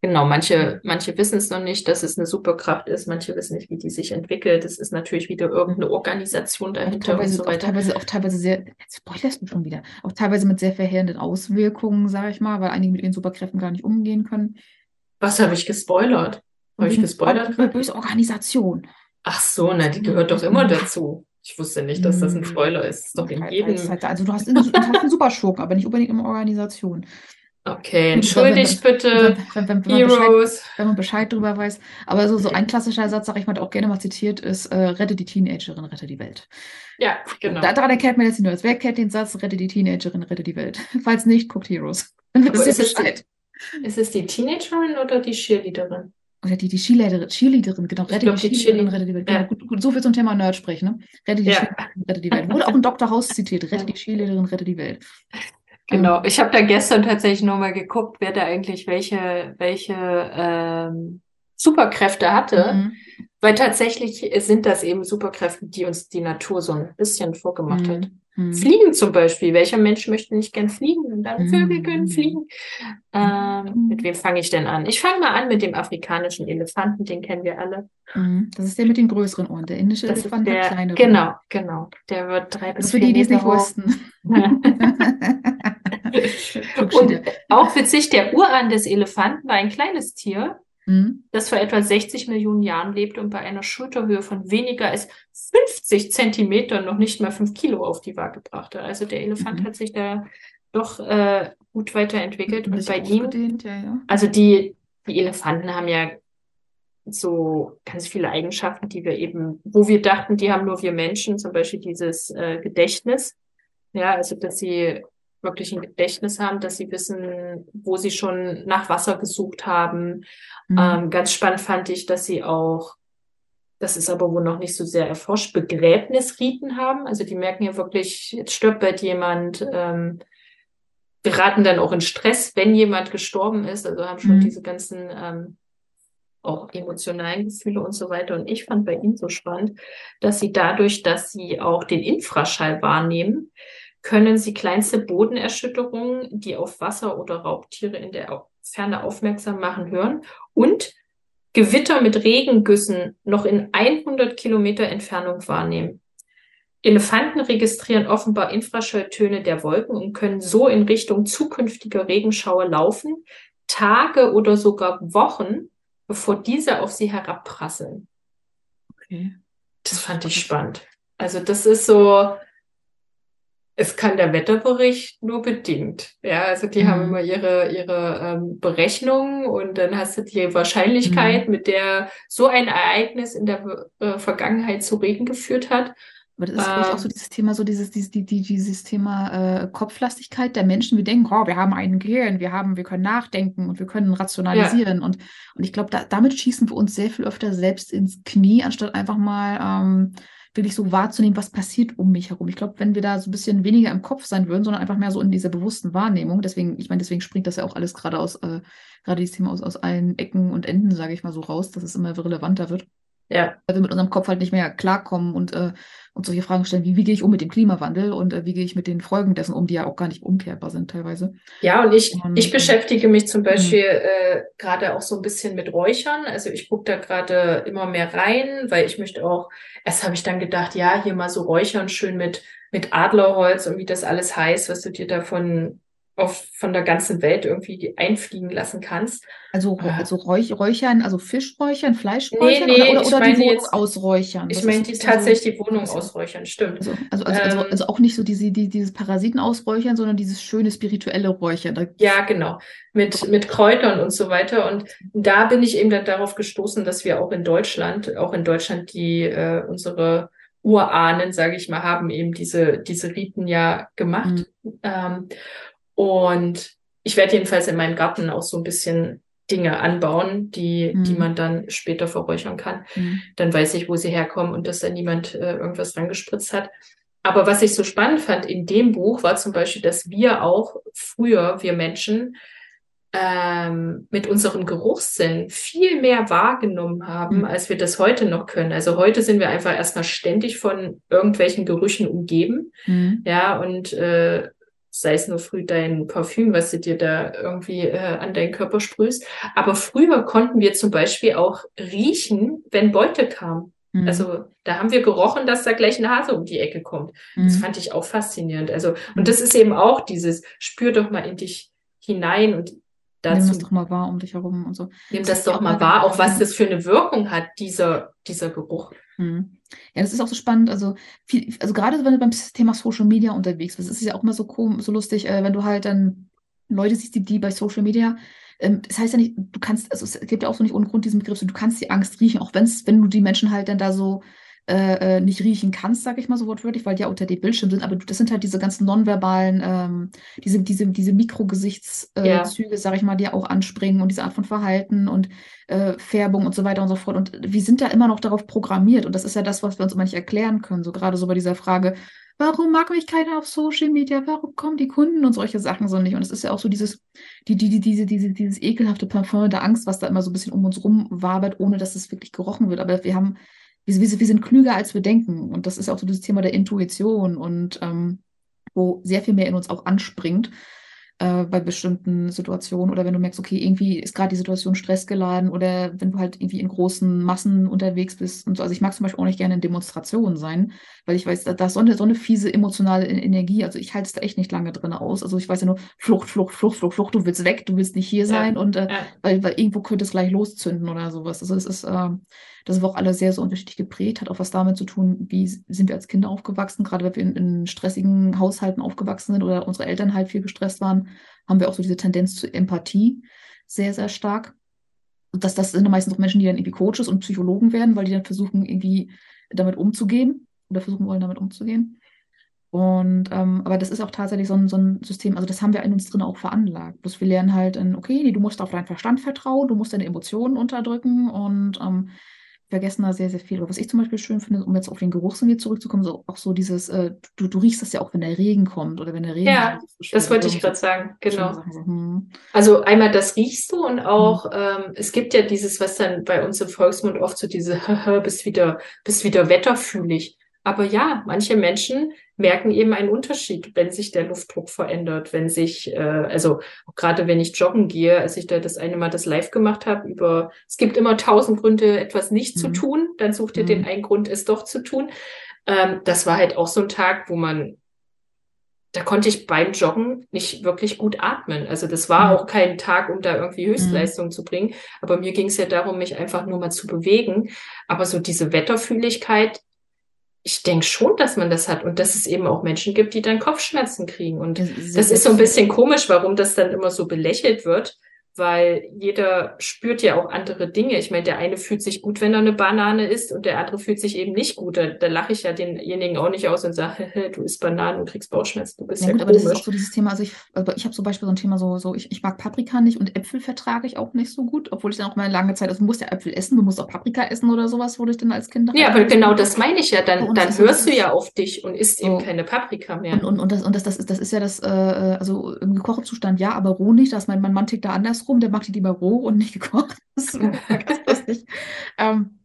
Genau, manche, manche wissen es noch nicht, dass es eine Superkraft ist, manche wissen nicht, wie die sich entwickelt. Es ist natürlich wieder irgendeine Organisation Auch dahinter und teilweise, so auch weiter. teilweise, auch teilweise sehr, jetzt spoilerst du schon wieder, auch teilweise mit sehr verheerenden Auswirkungen, sage ich mal, weil einige mit ihren Superkräften gar nicht umgehen können. Was habe ich gespoilert? Habe ich gespoilert? Eine böse Organisation. Ach so, na, die gehört doch immer dazu. Ich wusste nicht, dass das ein Spoiler ist. Das ist doch in jedem. Also du hast, du hast einen Superschurken, aber nicht unbedingt in Organisation. Okay, entschuldigt Wenn, bitte, wenn, wenn, man Bescheid, Heroes. wenn man Bescheid drüber weiß. Aber so, so ein klassischer Satz, sag ich mal, der auch gerne mal zitiert ist, äh, rette die Teenagerin, rette die Welt. Ja, genau. Da, daran erkennt man jetzt nur, wer kennt den Satz, rette die Teenagerin, rette die Welt. Falls nicht, guckt Heroes. Dann wisst ihr ist es die-. Ist es die Teenagerin oder die Cheerleaderin? Oder die, die Cheerleaderin, Cheerleaderin, genau, rette glaub, die die Cheerleaderin, Cheerlead- rette die Welt. ja. Genau, gut, gut, so viel zum Thema Nerd sprechen, ne? Rette die Ja. Cheerleaderin, rette die Welt. Wurde auch in Dr. House zitiert, rette die Cheerleaderin, rette die Welt. Genau. Ich habe da gestern tatsächlich nochmal geguckt, wer da eigentlich welche, welche ähm, Superkräfte hatte. Mhm. Weil tatsächlich sind das eben Superkräfte, die uns die Natur so ein bisschen vorgemacht hat. Mhm. Fliegen zum Beispiel. Welcher Mensch möchte nicht gern fliegen? Und dann Mhm. Vögel können fliegen. Ähm, Mhm. mit wem fange ich denn an? Ich fange mal an mit dem afrikanischen Elefanten, den kennen wir alle. Mhm. Das ist der mit den größeren Ohren. Der indische Das ist Elefant der, hat kleinere. genau, genau. Der wird drei bis Also für die, die es nicht wussten. Und auch witzig, der Urahn des Elefanten war ein kleines Tier mhm. das vor etwa 60 Millionen Jahren lebte und bei einer Schulterhöhe von weniger als 50 Zentimetern noch nicht mal 5 Kilo auf die Waage brachte. Also der Elefant mhm. hat sich da doch äh, gut weiterentwickelt. Und bei ihm, ja, ja. also die, die Elefanten haben ja so ganz viele Eigenschaften, die wir eben, wo wir dachten, die haben nur wir Menschen, zum Beispiel dieses äh, Gedächtnis. Ja, also dass sie wirklich ein Gedächtnis haben, dass sie wissen, wo sie schon nach Wasser gesucht haben. Mhm. Ähm, ganz spannend fand ich, dass sie auch, das ist aber wohl noch nicht so sehr erforscht, Begräbnisriten haben. Also die merken ja wirklich, jetzt stirbt bald jemand, ähm, geraten dann auch in Stress, wenn jemand gestorben ist. Also haben schon mhm. diese ganzen ähm, auch emotionalen Gefühle und so weiter. Und ich fand bei ihnen so spannend, dass sie dadurch, dass sie auch den Infraschall wahrnehmen, können sie kleinste Bodenerschütterungen, die auf Wasser oder Raubtiere in der Ferne aufmerksam machen, hören und Gewitter mit Regengüssen noch in 100 Kilometer Entfernung wahrnehmen. Elefanten registrieren offenbar Infraschalltöne der Wolken und können so in Richtung zukünftiger Regenschauer laufen, Tage oder sogar Wochen, bevor diese auf sie herabprasseln. Okay. Das fand ich spannend. Also das ist so, es kann der Wetterbericht nur bedingt. Ja, also die mhm. haben immer ihre, ihre ähm, Berechnungen und dann hast du die Wahrscheinlichkeit, mhm. mit der so ein Ereignis in der äh, Vergangenheit zu Regen geführt hat. Aber das ist ähm, auch so ähm. dieses Thema, so dieses, dieses, dieses Thema äh, Kopflastigkeit der Menschen. Wir denken, oh, wir haben ein Gehirn, wir haben, wir können nachdenken und wir können rationalisieren. Ja. Und, und ich glaube, da, damit schießen wir uns sehr viel öfter selbst ins Knie, anstatt einfach mal ähm, wirklich so wahrzunehmen, was passiert um mich herum. Ich glaube, wenn wir da so ein bisschen weniger im Kopf sein würden, sondern einfach mehr so in dieser bewussten Wahrnehmung, deswegen, ich meine, deswegen springt das ja auch alles gerade aus, äh, gerade dieses Thema aus, aus allen Ecken und Enden, sage ich mal so raus, dass es immer relevanter wird. Ja. Weil wir mit unserem Kopf halt nicht mehr klarkommen und äh, uns solche Fragen stellen, wie, wie gehe ich um mit dem Klimawandel und äh, wie gehe ich mit den Folgen dessen um, die ja auch gar nicht umkehrbar sind teilweise. Ja, und ich, und, ich beschäftige mich zum Beispiel äh, gerade auch so ein bisschen mit Räuchern. Also ich gucke da gerade immer mehr rein, weil ich möchte auch, erst habe ich dann gedacht, ja, hier mal so räuchern, schön mit, mit Adlerholz und wie das alles heißt, was du dir davon auf, von der ganzen Welt irgendwie einfliegen lassen kannst. Also, ah. also Räuch, Räuchern, also Fischräuchern, Fleischräuchern nee, nee, oder, oder, oder die Wohnung jetzt, ausräuchern? Ich meine die tatsächlich die Wohnung ausräuchern, stimmt. Also, also, also, also ähm, also, auch nicht so diese, die, dieses Parasiten ausräuchern, sondern dieses schöne spirituelle Räuchern. Da ja, genau. Mit, mit Kräutern und so weiter. Und da bin ich eben dann darauf gestoßen, dass wir auch in Deutschland, auch in Deutschland die äh, unsere Urahnen, sage ich mal, haben eben diese, diese Riten ja gemacht. Mhm. Ähm, und ich werde jedenfalls in meinem Garten auch so ein bisschen Dinge anbauen, die, mhm. die man dann später verräuchern kann. Mhm. Dann weiß ich, wo sie herkommen und dass da niemand äh, irgendwas dran gespritzt hat. Aber was ich so spannend fand in dem Buch war zum Beispiel, dass wir auch früher, wir Menschen, ähm, mit unserem Geruchssinn viel mehr wahrgenommen haben, mhm. als wir das heute noch können. Also heute sind wir einfach erstmal ständig von irgendwelchen Gerüchen umgeben. Mhm. Ja, und äh, sei es nur früh dein Parfüm, was du dir da irgendwie äh, an deinen Körper sprühst. Aber früher konnten wir zum Beispiel auch riechen, wenn Beute kam. Mhm. Also da haben wir gerochen, dass da gleich ein Hase um die Ecke kommt. Mhm. Das fand ich auch faszinierend. Also, und das ist eben auch dieses, spür doch mal in dich hinein und dazu. Nimm das doch mal wahr um dich herum und so. Nimm das, das doch mal wahr, auch was das für eine Wirkung hat, dieser, dieser Geruch. Mhm. Ja, das ist auch so spannend. Also, viel, also gerade wenn du beim Thema Social Media unterwegs bist, ist es ja auch immer so, so lustig, äh, wenn du halt dann Leute siehst, die, die bei Social Media, ähm, das heißt ja nicht, du kannst, also es gibt ja auch so nicht ohne Grund diesen Begriff, so, du kannst die Angst riechen, auch wenn's, wenn du die Menschen halt dann da so äh, äh, nicht riechen kannst, sage ich mal so wortwörtlich, weil die ja unter dem Bildschirm sind. Aber das sind halt diese ganzen nonverbalen, ähm, diese, diese, diese Mikrogesichtszüge, ja. sage ich mal, die ja auch anspringen und diese Art von Verhalten und äh, Färbung und so weiter und so fort. Und wir sind da immer noch darauf programmiert. Und das ist ja das, was wir uns immer nicht erklären können. So gerade so bei dieser Frage, warum mag mich keiner auf Social Media? Warum kommen die Kunden und solche Sachen so nicht? Und es ist ja auch so dieses, die, die, die, diese, diese, dieses ekelhafte Parfum der Angst, was da immer so ein bisschen um uns rum wabert, ohne dass es wirklich gerochen wird. Aber wir haben wir, wir, wir sind klüger, als wir denken. Und das ist auch so das Thema der Intuition und ähm, wo sehr viel mehr in uns auch anspringt. Äh, bei bestimmten Situationen oder wenn du merkst, okay, irgendwie ist gerade die Situation stressgeladen oder wenn du halt irgendwie in großen Massen unterwegs bist und so. Also ich mag zum Beispiel auch nicht gerne in Demonstrationen sein, weil ich weiß, da, da ist so eine, so eine fiese emotionale Energie. Also ich halte es da echt nicht lange drin aus. Also ich weiß ja nur, Flucht, Flucht, Flucht, Flucht, Flucht, du willst weg, du willst nicht hier sein ja. und äh, ja. weil, weil irgendwo könnte es gleich loszünden oder sowas. Also es ist, äh, das ist auch alle sehr, so unterschiedlich geprägt, hat auch was damit zu tun, wie sind wir als Kinder aufgewachsen, gerade wenn wir in, in stressigen Haushalten aufgewachsen sind oder unsere Eltern halt viel gestresst waren, haben wir auch so diese Tendenz zur Empathie sehr, sehr stark. Das, das sind meistens auch Menschen, die dann irgendwie Coaches und Psychologen werden, weil die dann versuchen, irgendwie damit umzugehen oder versuchen wollen, damit umzugehen. Und ähm, aber das ist auch tatsächlich so ein, so ein System, also das haben wir in uns drin auch veranlagt. Bloß wir lernen halt, in, okay, nee, du musst auf deinen Verstand vertrauen, du musst deine Emotionen unterdrücken und ähm, vergessen da sehr, sehr viel. Aber was ich zum Beispiel schön finde, um jetzt auf den Geruchssinn wieder zurückzukommen, so auch so dieses, äh, du, du riechst das ja auch, wenn der Regen kommt oder wenn der Regen Ja, so das wollte ich gerade sagen, genau. So, hm. Also einmal das riechst du und auch, hm. ähm, es gibt ja dieses, was dann bei uns im Volksmund oft so diese, bist wieder, bist wieder wetterfühlig. Aber ja, manche Menschen merken eben einen Unterschied, wenn sich der Luftdruck verändert, wenn sich, äh, also gerade wenn ich joggen gehe, als ich da das eine Mal das live gemacht habe, über, es gibt immer tausend Gründe, etwas nicht mhm. zu tun, dann such dir mhm. den einen Grund, es doch zu tun. Ähm, das war halt auch so ein Tag, wo man, da konnte ich beim Joggen nicht wirklich gut atmen. Also das war mhm. auch kein Tag, um da irgendwie mhm. Höchstleistung zu bringen. Aber mir ging es ja darum, mich einfach nur mal zu bewegen. Aber so diese Wetterfühligkeit, ich denke schon, dass man das hat und dass es eben auch Menschen gibt, die dann Kopfschmerzen kriegen. Und das, das ist so ein bisschen komisch, warum das dann immer so belächelt wird weil jeder spürt ja auch andere Dinge. Ich meine, der eine fühlt sich gut, wenn er eine Banane isst und der andere fühlt sich eben nicht gut. Da, da lache ich ja denjenigen auch nicht aus und sage, du isst Bananen und kriegst Bauchschmerzen, du bist ja, ja gut, komisch. aber das ist auch so dieses Thema, also ich, also ich habe zum Beispiel so ein Thema so, so ich, ich mag Paprika nicht und Äpfel vertrage ich auch nicht so gut, obwohl ich dann auch mal lange Zeit, also du musst ja Äpfel essen, du musst auch Paprika essen oder sowas, wurde ich dann als Kind. Ja, aber genau das meine ich ja, dann, dann hörst du ja auf dich und isst so. eben keine Paprika mehr. Und, und, und, das, und das, das, ist, das ist ja das, äh, also im gekochten Zustand ja, aber roh nicht, dass mein, mein Mann tickt da andersrum, der macht die lieber roh roh und nicht gekocht. Das ist ganz lustig. Ähm,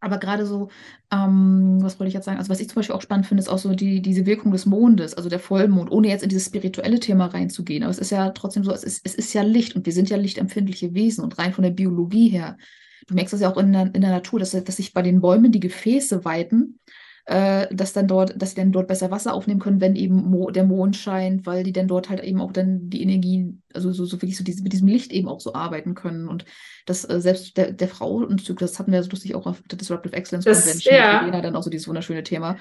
aber gerade so, ähm, was wollte ich jetzt sagen? Also, was ich zum Beispiel auch spannend finde, ist auch so die, diese Wirkung des Mondes, also der Vollmond, ohne jetzt in dieses spirituelle Thema reinzugehen. Aber es ist ja trotzdem so, es ist, es ist ja Licht und wir sind ja lichtempfindliche Wesen und rein von der Biologie her. Du merkst das ja auch in der, in der Natur, dass, dass sich bei den Bäumen die Gefäße weiten äh, dass dann dort, dass sie dann dort besser Wasser aufnehmen können, wenn eben Mo der Mond scheint, weil die dann dort halt eben auch dann die Energie, also so, so wirklich so diese, mit diesem Licht eben auch so arbeiten können. Und das äh, selbst der, der Frau und das hatten wir ja so lustig auch auf der Disruptive Excellence das, Convention, ja. dann auch so dieses wunderschöne Thema.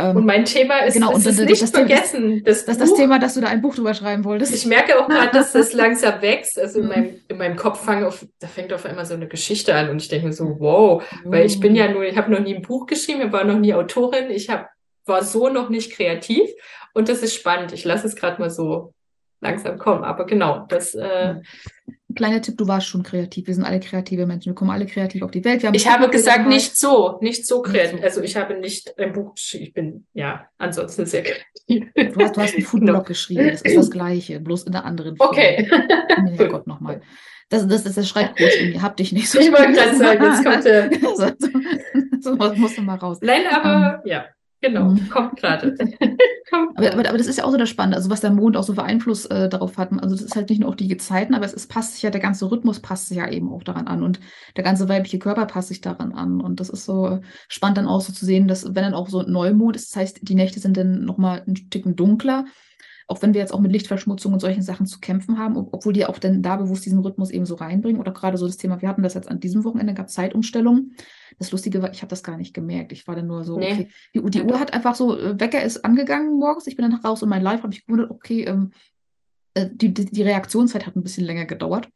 Ähm, und mein Thema ist, genau, und ist nicht das, vergessen. Das, das, das, Thema, dass du da ein Buch drüber schreiben wolltest. Ich merke auch gerade, dass das langsam wächst. Also in, mhm. meinem, in meinem Kopf fang auf, da fängt auf einmal so eine Geschichte an und ich denke mir so, wow, weil ich bin ja nur, ich habe noch nie ein Buch geschrieben, ich war noch nie Autorin, ich hab, war so noch nicht kreativ und das ist spannend. Ich lasse es gerade mal so langsam kommen. Aber genau, das. Äh, Kleiner Tipp, du warst schon kreativ. Wir sind alle kreative Menschen. Wir kommen alle kreativ auf die Welt. ich habe gesagt, nicht so, nicht so kreativ. Also ich habe nicht ein Buch geschrieben. Ich bin ja ansonsten sehr kreativ. Du hast, du hast einen Foodblog no. geschrieben. Das ist das Gleiche, bloß in einer anderen Form. Okay. Oh Gott, nochmal. Das, das ist das Schreibcoach in mir. Hab dich nicht so. Ich wollte gerade sagen, jetzt kommt der. so, so, so, musst du mal raus. Nein, aber um, ähm, ja. Genau, mhm. kommt gerade. aber, aber, aber, das ist ja auch so das Spannende, also was der Mond auch so für Einfluss äh, darauf hat. Also das ist halt nicht nur auf die Gezeiten, aber es ist, passt sich ja, der ganze Rhythmus passt sich ja eben auch daran an und der ganze weibliche Körper passt sich daran an. Und das ist so spannend dann auch so zu sehen, dass wenn dann auch so Neumond ist, das heißt, die Nächte sind dann nochmal ein Stück dunkler auch wenn wir jetzt auch mit Lichtverschmutzung und solchen Sachen zu kämpfen haben, obwohl die auch dann da bewusst diesen Rhythmus eben so reinbringen. Oder gerade so das Thema, wir hatten das jetzt an diesem Wochenende, gab Zeitumstellung. Das Lustige war, ich habe das gar nicht gemerkt. Ich war dann nur so, nee. okay, die, die Uhr hat einfach so, äh, Wecker ist angegangen morgens, ich bin dann raus und mein Live habe ich gewundert, okay, ähm, äh, die, die, die, Reaktionszeit hat ein bisschen länger gedauert,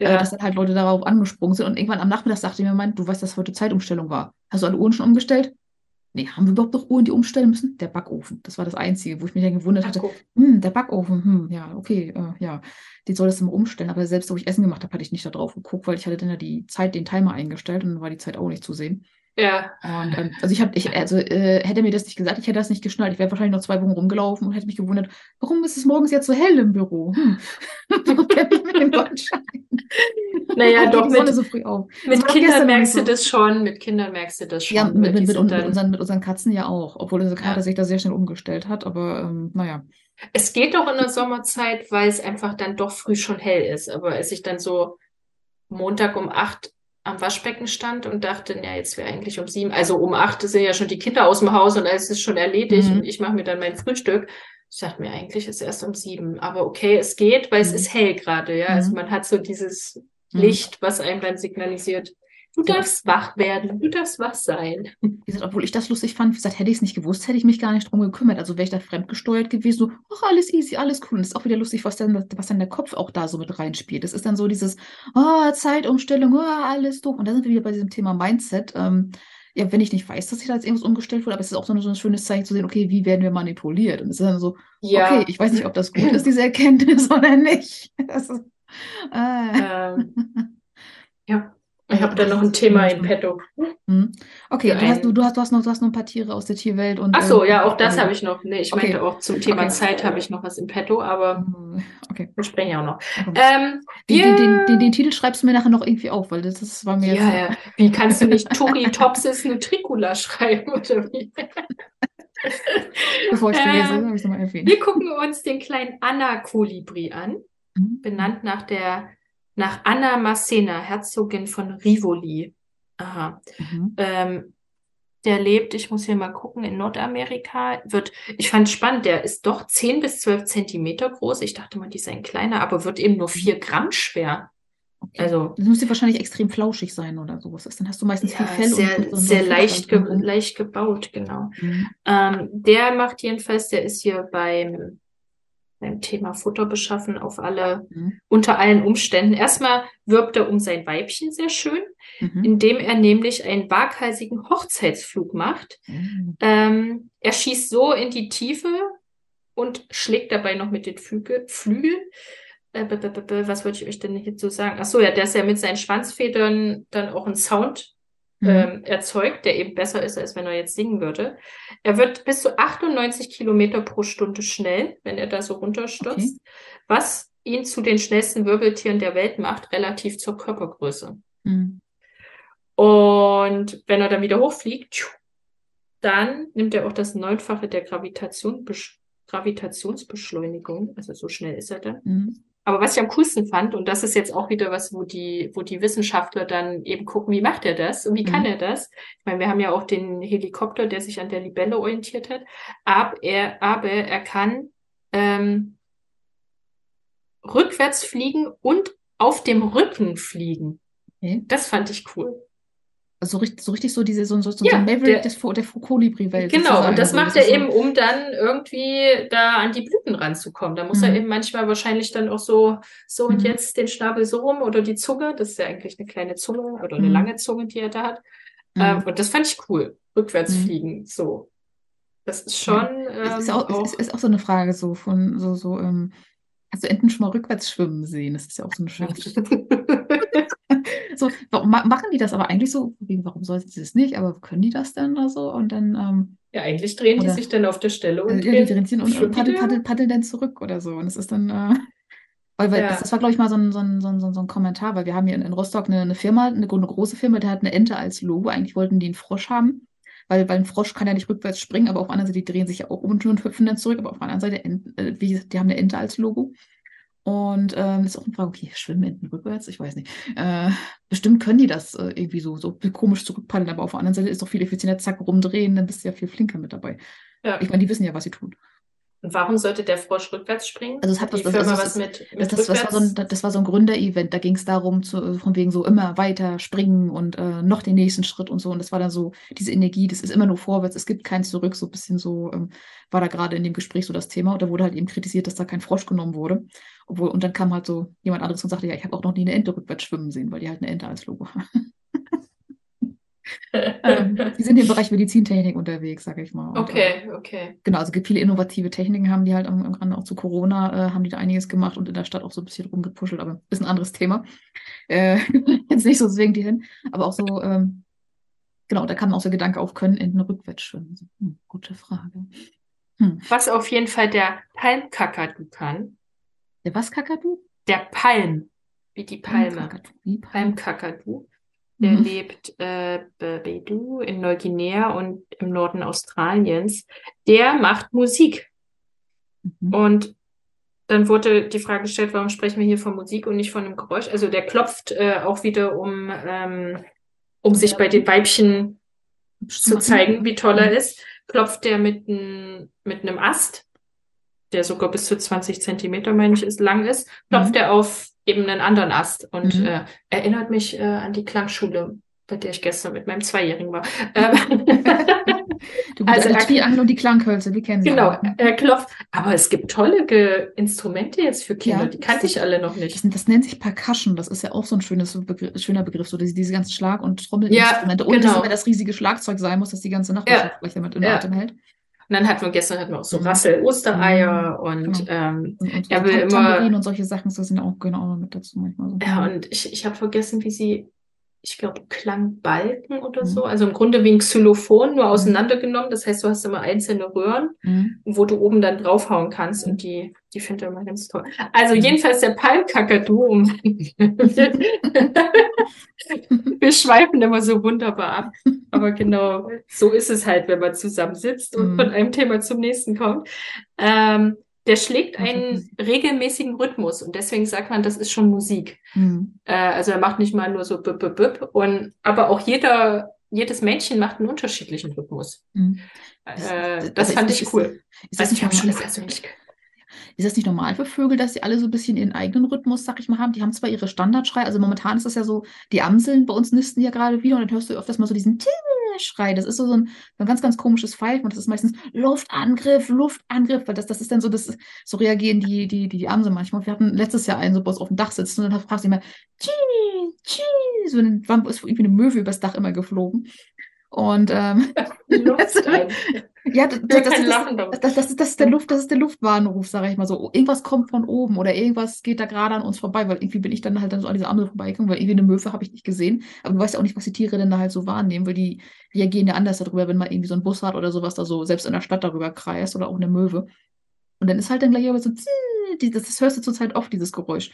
äh, ja. dass dann halt Leute darauf angesprungen sind. Und irgendwann am Nachmittag sagte mir mein, du weißt, dass heute Zeitumstellung war. Hast du alle Uhren schon umgestellt? Nee, haben wir überhaupt noch Uhren, die umstellen müssen? Der Backofen. Das war das Einzige, wo ich mich dann gewundert hatte. Hm, der Backofen, hm, ja, okay, äh, ja, den soll das immer umstellen. Aber selbst, wo ich Essen gemacht habe, hatte ich nicht da drauf geguckt, weil ich hatte dann ja die Zeit, den Timer eingestellt und dann war die Zeit auch nicht zu sehen. Ja. Und ähm, also ich habe, ich, also äh, hätte mir das nicht gesagt, ich hätte das nicht geschnallt. Ich wäre wahrscheinlich noch zwei Wochen rumgelaufen und hätte mich gewundert, warum ist es morgens jetzt so hell im Büro? Hm. mit Naja, Warum doch, geht die Sonne mit, so früh auf? Mit doch Kindern merkst du das schon, mit Kindern merkst du das schon. Ja, mit, mit, mit, mit, unseren, mit unseren Katzen ja auch, obwohl unser Kater Ja. sich da sehr schnell umgestellt hat, aber ähm, naja. Es geht doch in der Sommerzeit, weil es einfach dann doch früh schon hell ist. Aber als ich dann so Montag um acht am Waschbecken stand und dachte, ja, jetzt wäre eigentlich um sieben, also um acht sind ja schon die Kinder aus dem Haus und alles ist schon erledigt Mhm. und ich mache mir dann mein Frühstück. Ich dachte mir, eigentlich ist es erst um sieben. Aber okay, es geht, weil es Mhm. ist hell gerade, ja. Also Mhm. man hat so dieses Mhm. Licht, was einem dann signalisiert, du darfst wach werden, du darfst wach sein. Wie gesagt, obwohl ich das lustig fand, wie gesagt, hätte ich es nicht gewusst, hätte ich mich gar nicht drum gekümmert. Also wäre ich da fremdgesteuert gewesen, so, ach, alles easy, alles cool. Und es ist auch wieder lustig, was dann, was dann der Kopf auch da so mit reinspielt. Das ist dann so dieses, oh, Zeitumstellung, oh, alles doof. Und da sind wir wieder bei diesem Thema Mindset. Ähm, ja, wenn ich nicht weiß, dass ich da jetzt irgendwas umgestellt wurde, aber es ist auch so ein, so ein schönes Zeichen zu sehen, okay, wie werden wir manipuliert? Und es ist dann so, Ja. okay, ich weiß nicht, ob das gut ist, diese Erkenntnis oder nicht. Das ist, äh, Ähm, ja. Ich Ja, habe da noch ein Thema in petto. hm. Okay, du hast, du, du, hast, du, hast noch, du hast noch ein paar Tiere aus der Tierwelt und Ach so, ähm, ja, auch das also- habe ich noch. Nee, ich Okay. meinte auch zum Thema Okay. Zeit habe ich noch was im Petto, aber Hm, Okay. wir sprechen ja auch noch. okay. Ähm, Den, wir, den, den, den, Titel schreibst du mir nachher noch irgendwie auf, weil das, das war mir ja, jetzt. ja. Wie kannst du nicht Turritopsis nutricula schreiben oder wie? Bevor ich vergesse, Ähm, habe ich es nochmal erwähnt. Wir gucken uns den kleinen Anna-Kolibri an, Mhm. benannt nach der nach Anna Massena, Herzogin von Rivoli. Aha. Mhm. Ähm, der lebt, ich muss hier mal gucken, in Nordamerika. Wird, ich fand spannend, der ist doch 10 bis 12 Zentimeter groß. Ich dachte mal, die seien kleiner, aber wird eben nur 4 Gramm schwer. Okay. Also Das müsste wahrscheinlich extrem flauschig sein oder sowas. Dann hast du meistens ja, viel Fell sehr, und, und sehr leicht, ge leicht gebaut, genau. Mhm. Ähm, der macht jedenfalls, der ist hier beim, beim Thema Futter beschaffen auf alle, Mhm. unter allen Umständen. Erstmal wirbt er um sein Weibchen sehr schön, Mhm. indem er nämlich einen waghalsigen Hochzeitsflug macht. Mhm. Ähm, er schießt so in die Tiefe und schlägt dabei noch mit den Flügel, Flügeln. Äh, was wollte ich euch denn jetzt so sagen? Ach so, ja, dass er mit seinen Schwanzfedern dann auch einen Sound Mhm. ähm, erzeugt, der eben besser ist, als wenn er jetzt singen würde. Er wird bis zu 98 Kilometer pro Stunde schnell, wenn er da so runterstürzt, was ihn zu den schnellsten Wirbeltieren der Welt macht, relativ zur Körpergröße. Mhm. Und wenn er dann wieder hochfliegt, dann nimmt er auch das Neunfache der Gravitation, Besch- Gravitationsbeschleunigung. Also so schnell ist er dann. Mhm. Aber was ich am coolsten fand, und das ist jetzt auch wieder was, wo die, wo die Wissenschaftler dann eben gucken, wie macht er das und wie kann Mhm. er das? Ich meine, wir haben ja auch den Helikopter, der sich an der Libelle orientiert hat. Aber er, aber er kann ähm, rückwärts fliegen und auf dem Rücken fliegen. Okay. Das fand ich cool. Also so richtig, so richtig so diese so, so, so Ja, so ein Maverick der- des, der Kolibri-Welt. Genau, und das macht ist er eben, um dann irgendwie da an die Blüten ranzukommen. Da muss er Mhm. eben manchmal wahrscheinlich dann auch so, so und Mhm. jetzt den Schnabel so rum oder die Zunge. Das ist ja eigentlich eine kleine Zunge oder eine Mhm. lange Zunge, die er da hat. Mhm. Ähm, und das fand ich cool. Rückwärts Mhm. fliegen, so. Das ist schon Es ist ähm, auch, auch, es ist, ist auch so eine Frage so von so, so, ähm, hast du Enten schon mal rückwärts schwimmen sehen? Das ist ja auch so eine schöne. So, warum ma- machen die das aber eigentlich so? Warum sollten sie das nicht? Aber können die das dann oder so? Und dann, ähm, Ja, eigentlich drehen die Oder- sich dann auf der Stelle und die drehen- drehen und, und paddeln, paddeln, paddeln dann zurück oder so. Und es ist dann, äh, weil, weil Ja. das, das war, glaube ich, mal so ein, so ein, so ein, so ein Kommentar, weil wir haben hier in, in Rostock eine, eine Firma, eine, eine große Firma, die hat eine Ente als Logo. Eigentlich wollten die einen Frosch haben, weil, weil ein Frosch kann ja nicht rückwärts springen, aber auf der anderen Seite, die drehen sich ja auch um und und hüpfen dann zurück, aber auf der anderen Seite, Enten, äh, wie gesagt, die haben eine Ente als Logo. Und ähm, ist auch eine Frage, okay, schwimmen Enten rückwärts? Ich weiß nicht. Äh, bestimmt können die das äh, irgendwie so, so komisch zurückpaddeln, aber auf der anderen Seite ist doch viel effizienter, zack, rumdrehen, dann bist du ja viel flinker mit dabei. Ja. Ich meine, die wissen ja, was sie tun. Und warum sollte der Frosch rückwärts springen? Also es hat was- Firma also was mit, Das, mit das, das, war so ein, das war so ein Gründer-Event. Da ging es darum, zu, von wegen so immer weiter springen und äh, noch den nächsten Schritt und so. Und das war dann so, diese Energie, das ist immer nur vorwärts, es gibt kein Zurück. So ein bisschen so ähm, war da gerade in dem Gespräch so das Thema. Und da wurde halt eben kritisiert, dass da kein Frosch genommen wurde. Obwohl, und dann kam halt so jemand anderes und sagte, ja, ich habe auch noch nie eine Ente rückwärts schwimmen sehen, weil die halt eine Ente als Logo haben. ähm, die sind im Bereich Medizintechnik unterwegs, sage ich mal. Und, äh, Okay, okay. Genau, also es gibt viele innovative Techniken, haben die halt am, Rande auch zu Corona, äh, haben die da einiges gemacht und in der Stadt auch so ein bisschen rumgepuschelt, aber ist ein anderes Thema. Äh, jetzt nicht so zwingend die hin, aber auch so, ähm, Genau, da kam auch der Gedanke auf, können Enten rückwärts schwimmen? Hm, gute Frage. Hm. Was auf jeden Fall der Palmkakadu kann. Der was Kakadu? Der Palm, wie die Palme. Palmkakadu. Der mhm. lebt äh, Bedu in Neuguinea und im Norden Australiens. Der macht Musik. Mhm. Und dann wurde die Frage gestellt, warum sprechen wir hier von Musik und nicht von einem Geräusch? Also der klopft äh, auch wieder, um, ähm, um sich bei den Weibchen zu zeigen, wie toll er mhm. ist. Klopft der mit, ein, mit einem Ast, der sogar bis zu 20 Zentimeter, meine ich, ist, lang ist, klopft mhm. er auf eben einen anderen Ast und mhm. äh, erinnert mich äh, an die Klangschule, bei der ich gestern mit meinem Zweijährigen war. du bist also der Triangel und die Klanghölzer, wir kennen sie. Genau, alle. er klopft. Aber es gibt tolle Ge Instrumente jetzt für Kinder, ja, die kannte ich alle noch nicht. Das, das, nennt sich Percussion, das ist ja auch so ein schönes Begriff, schöner Begriff, so diese, diese ganzen Schlag- und Trommelinstrumente. Ja, und genau. dass immer das riesige Schlagzeug sein muss, das die ganze Nachbarschaft ja. damit in ja. Atem hält. Und dann hatten wir gestern hatten wir auch so mhm. Rassel-Ostereier mhm. und, genau. ähm, und, und er will immer. und solche Sachen, das sind auch genau mit dazu manchmal so. Ja, und ich, ich habe vergessen, wie sie ich glaube, Klangbalken oder mhm. so. Also im Grunde wie ein Xylophon, nur mhm. auseinandergenommen. Das heißt, du hast immer einzelne Röhren, mhm. wo du oben dann draufhauen kannst und die, die finde ich immer ganz toll. Also jedenfalls der Palmkakadu. Um Wir schweifen immer so wunderbar ab. Aber genau, so ist es halt, wenn man zusammensitzt und mhm. von einem Thema zum nächsten kommt. Ähm, der schlägt einen regelmäßigen Rhythmus und deswegen sagt man, das ist schon Musik. Mhm. Äh, also er macht nicht mal nur so bip, bip, bip und aber auch jeder jedes Mädchen macht einen unterschiedlichen Rhythmus. Mhm. Äh, das, fand ich cool. Ist, das also ich habe schon persönlich ist das nicht normal für Vögel, dass sie alle so ein bisschen ihren eigenen Rhythmus, sag ich mal, haben? Die haben zwar ihre Standardschrei, also momentan ist das ja so, die Amseln bei uns nisten ja gerade wieder und dann hörst du öfters mal so diesen Schrei. Das ist so, ein, so ein ganz, ganz komisches Pfeifen und das ist meistens Luftangriff, Luftangriff, weil das, das ist dann so, das, so reagieren die, die, die, die Amseln manchmal. Wir hatten letztes Jahr einen so auf dem Dach sitzen und dann fragst du immer, Tschii, Tschii, so ein, ist irgendwie eine Möwe übers Dach immer geflogen. Und ähm, ja, das, das, das, das, das, das ist der Luft, das ist der Luftwarnruf, sage ich mal so. Irgendwas kommt von oben oder irgendwas geht da gerade an uns vorbei, weil irgendwie bin ich dann halt dann so an dieser Ampel vorbeigekommen, weil irgendwie eine Möwe habe ich nicht gesehen. Aber du weißt ja auch nicht, was die Tiere denn da halt so wahrnehmen, weil die reagieren ja anders darüber, wenn man irgendwie so ein Bussard oder sowas da so selbst in der Stadt darüber kreist oder auch eine Möwe. Und dann ist halt dann gleich aber so, das, das hörst du zurzeit oft, dieses Geräusch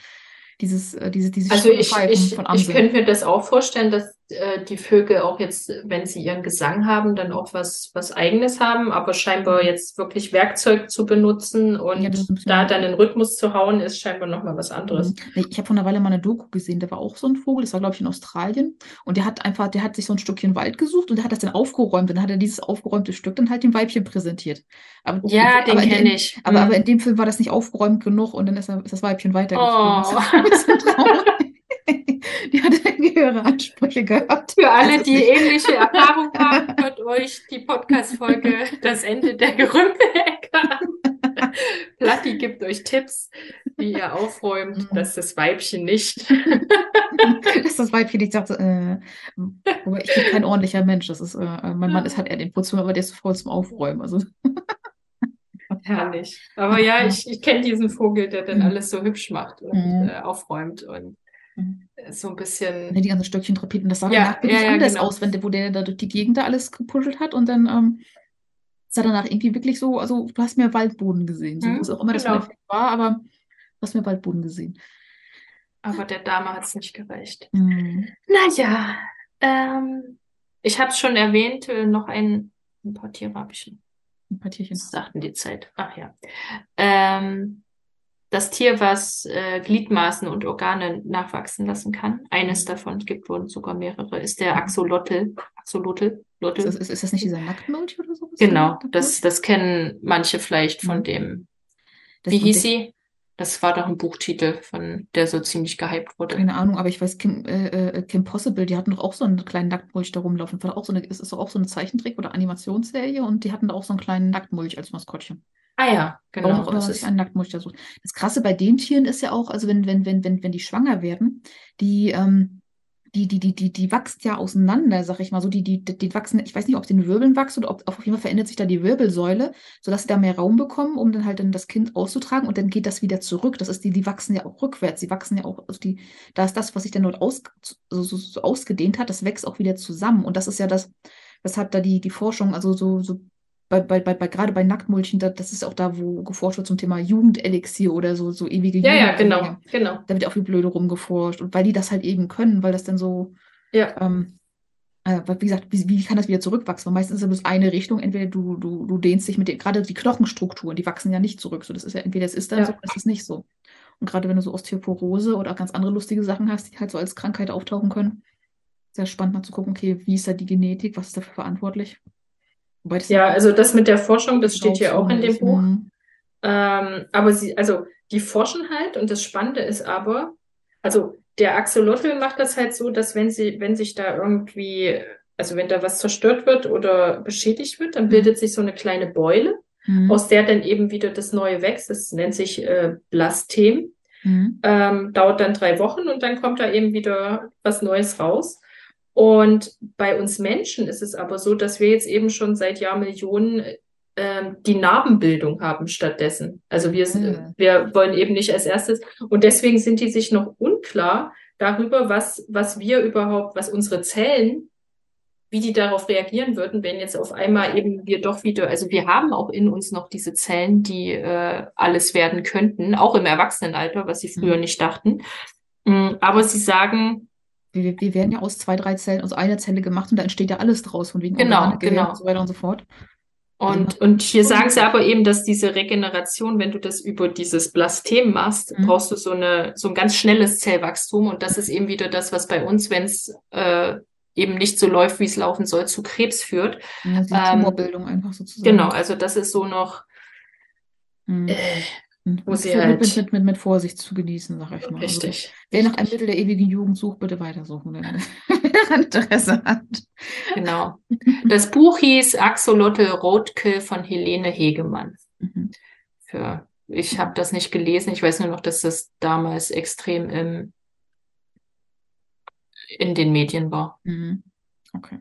dieses, äh, diese, diese also ich, ich, von Ich könnte mir das auch vorstellen, dass äh, die Vögel auch jetzt, wenn sie ihren Gesang haben, dann auch was, was Eigenes haben, aber scheinbar mhm. jetzt wirklich Werkzeug zu benutzen und ja, da dann einen Rhythmus zu hauen, ist scheinbar nochmal was anderes. Mhm. Ich habe vor einer Weile mal eine Doku gesehen, da war auch so ein Vogel, das war glaube ich in Australien und der hat einfach, der hat sich so ein Stückchen Wald gesucht und der hat das dann aufgeräumt und dann hat er dieses aufgeräumte Stück dann halt dem Weibchen präsentiert. Aber, ja, den kenne ich. Aber, mhm. aber in dem Film war das nicht aufgeräumt genug und dann ist, er, ist das Weibchen weitergeflogen. Oh. die hat höhere Ansprüche gehabt. Für alle, die ähnliche Erfahrungen haben, hört euch die Podcast-Folge Das Ende der Gerümpel-Ecke an. Platti gibt euch Tipps, wie ihr aufräumt, mhm. dass das Weibchen nicht. dass das Weibchen nicht sagt, äh, ich bin kein ordentlicher Mensch. Das ist, äh, mein Mann ist halt eher den Putzmann, aber der ist voll zum Aufräumen. Also. Herrlich. Aber ja, ich, ich kenne diesen Vogel, der dann mhm. alles so hübsch macht und mhm. äh, aufräumt und. So ein bisschen. Die ganzen Stöckchen Trapeten, das sah ja, danach ja, ja, anders genau. aus, wenn, wo der da durch die Gegend da alles gepuschelt hat und dann ähm, sah danach irgendwie wirklich so, also du hast mehr Waldboden gesehen, so mhm, was auch immer genau. das war, aber du hast mehr Waldboden gesehen. Aber der Dame hat es nicht gereicht. Mhm. Naja, ähm, ich habe es schon erwähnt, äh, noch ein, ein paar Tiere habe ich. Ein paar Tierchen. Das sagten die Zeit. Ach ja. Ähm, das Tier, was äh, Gliedmaßen und Organe nachwachsen lassen kann, eines davon, es gibt wohl sogar mehrere, ist der Axolotl. Axolotl. Ist, das, ist, ist das nicht dieser Nacktmulch oder so? Genau, das, das kennen manche vielleicht von mhm. dem. Das Wie hieß sie? Das war doch ein Buchtitel, von der so ziemlich gehypt wurde. Keine Ahnung, aber ich weiß, Kim, äh, äh, Kim Possible, die hatten doch auch so einen kleinen Nacktmulch da rumlaufen. Das war auch so eine, ist das auch so eine Zeichentrick- oder Animationsserie und die hatten da auch so einen kleinen Nacktmulch als Maskottchen. Ah ja, genau. Warum auch man sich einen Nacktmulch da sucht. Das Krasse bei den Tieren ist ja auch, also wenn, wenn, wenn, wenn, wenn die schwanger werden, die, ähm, die, die, die, die, die wächst ja auseinander, sag ich mal so. Die, die, die wachsen, ich weiß nicht, ob es den Wirbeln wächst oder ob auf jeden Fall verändert sich da die Wirbelsäule, sodass sie da mehr Raum bekommen, um dann halt dann das Kind auszutragen und dann geht das wieder zurück. Das ist die, die wachsen ja auch rückwärts. Die wachsen ja auch, also die, da ist das, was sich dann dort aus, so, so, so ausgedehnt hat, das wächst auch wieder zusammen. Und das ist ja das, weshalb da die, die Forschung, also so, so bei, bei, bei, bei, gerade bei Nacktmulchen, da, das ist auch da, wo geforscht wird zum Thema Jugendelixier oder so, so ewige Ja, ja, Jugend. genau, genau. Da wird auch wie blöde rumgeforscht. Und weil die das halt eben können, weil das dann so, Ja, ähm, äh, wie gesagt, wie, wie kann das wieder zurückwachsen? Weil meistens ist es bloß eine Richtung. Entweder du, du, du dehnst dich mit den, gerade die Knochenstrukturen, die wachsen ja nicht zurück. So, das ist ja entweder es ist dann Ja. so, oder es ist nicht so. Und gerade wenn du so Osteoporose oder auch ganz andere lustige Sachen hast, die halt so als Krankheit auftauchen können, sehr spannend mal zu gucken, okay, wie ist da die Genetik, was ist dafür verantwortlich? Ja, also das mit der Forschung, das steht hier auch in dem. Buch. Mhm. Ähm, aber sie, also die forschen halt und das Spannende ist aber, also der Axolotl macht das halt so, dass wenn sie, wenn sich da irgendwie, also wenn da was zerstört wird oder beschädigt wird, dann Mhm. bildet sich so eine kleine Beule, Mhm. aus der dann eben wieder das Neue wächst. Das nennt sich äh, Blastem. Mhm. Ähm, dauert dann drei Wochen und dann kommt da eben wieder was Neues raus. Und bei uns Menschen ist es aber so, dass wir jetzt eben schon seit Jahrmillionen ähm, die Narbenbildung haben stattdessen. Also wir, Mhm. wir wollen eben nicht als erstes. Und deswegen sind die sich noch unklar darüber, was, was wir überhaupt, was unsere Zellen, wie die darauf reagieren würden, wenn jetzt auf einmal eben wir doch wieder, also wir haben auch in uns noch diese Zellen, die äh, alles werden könnten, auch im Erwachsenenalter, was sie früher Mhm. nicht dachten. Mm, Aber sie sagen, Wir, wir werden ja aus zwei, drei Zellen, aus einer Zelle gemacht und da entsteht ja alles draus, von wegen Genau, Organe, genau. und so weiter und so fort. Also Und, und hier sagen sie aber eben, dass diese Regeneration, wenn du das über dieses Blastem machst, Mhm. brauchst du so eine, so ein ganz schnelles Zellwachstum. Und das ist eben wieder das, was bei uns, wenn es äh, eben nicht so läuft, wie es laufen soll, zu Krebs führt. Ja, die Ähm, Tumorbildung einfach sozusagen. Genau, also das ist so noch, Mhm. äh. Wo sie halt- mit, mit, mit, mit Vorsicht zu genießen, sag ich mal. Also, richtig. wer nach einem. Mittel der ewigen Jugend sucht, bitte weitersuchen, wenn daran Interesse hat. Genau. Das Buch hieß Axolotl Roadkill von Helene Hegemann. Mhm. Für, ich habe das nicht gelesen. Ich weiß nur noch, dass das damals extrem im, in den Medien war. Mhm. Okay.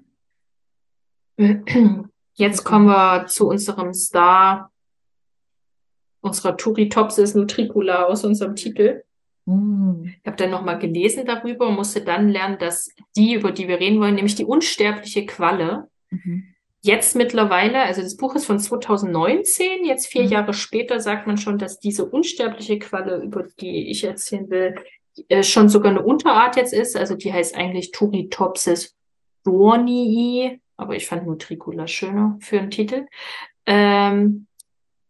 Jetzt kommen wir zu unserem Star, unserer Turritopsis nutricula aus unserem Titel. Uh. Ich habe dann nochmal gelesen darüber und musste dann lernen, dass die, über die wir reden wollen, nämlich die unsterbliche Qualle, Mhm. jetzt mittlerweile, also das Buch ist von 2019, jetzt vier Mhm. Jahre später sagt man schon, dass diese unsterbliche Qualle, über die ich erzählen will, äh, schon sogar eine Unterart jetzt ist. Also die heißt eigentlich Turritopsis dornii, aber ich fand Nutricula schöner für einen Titel. Ähm,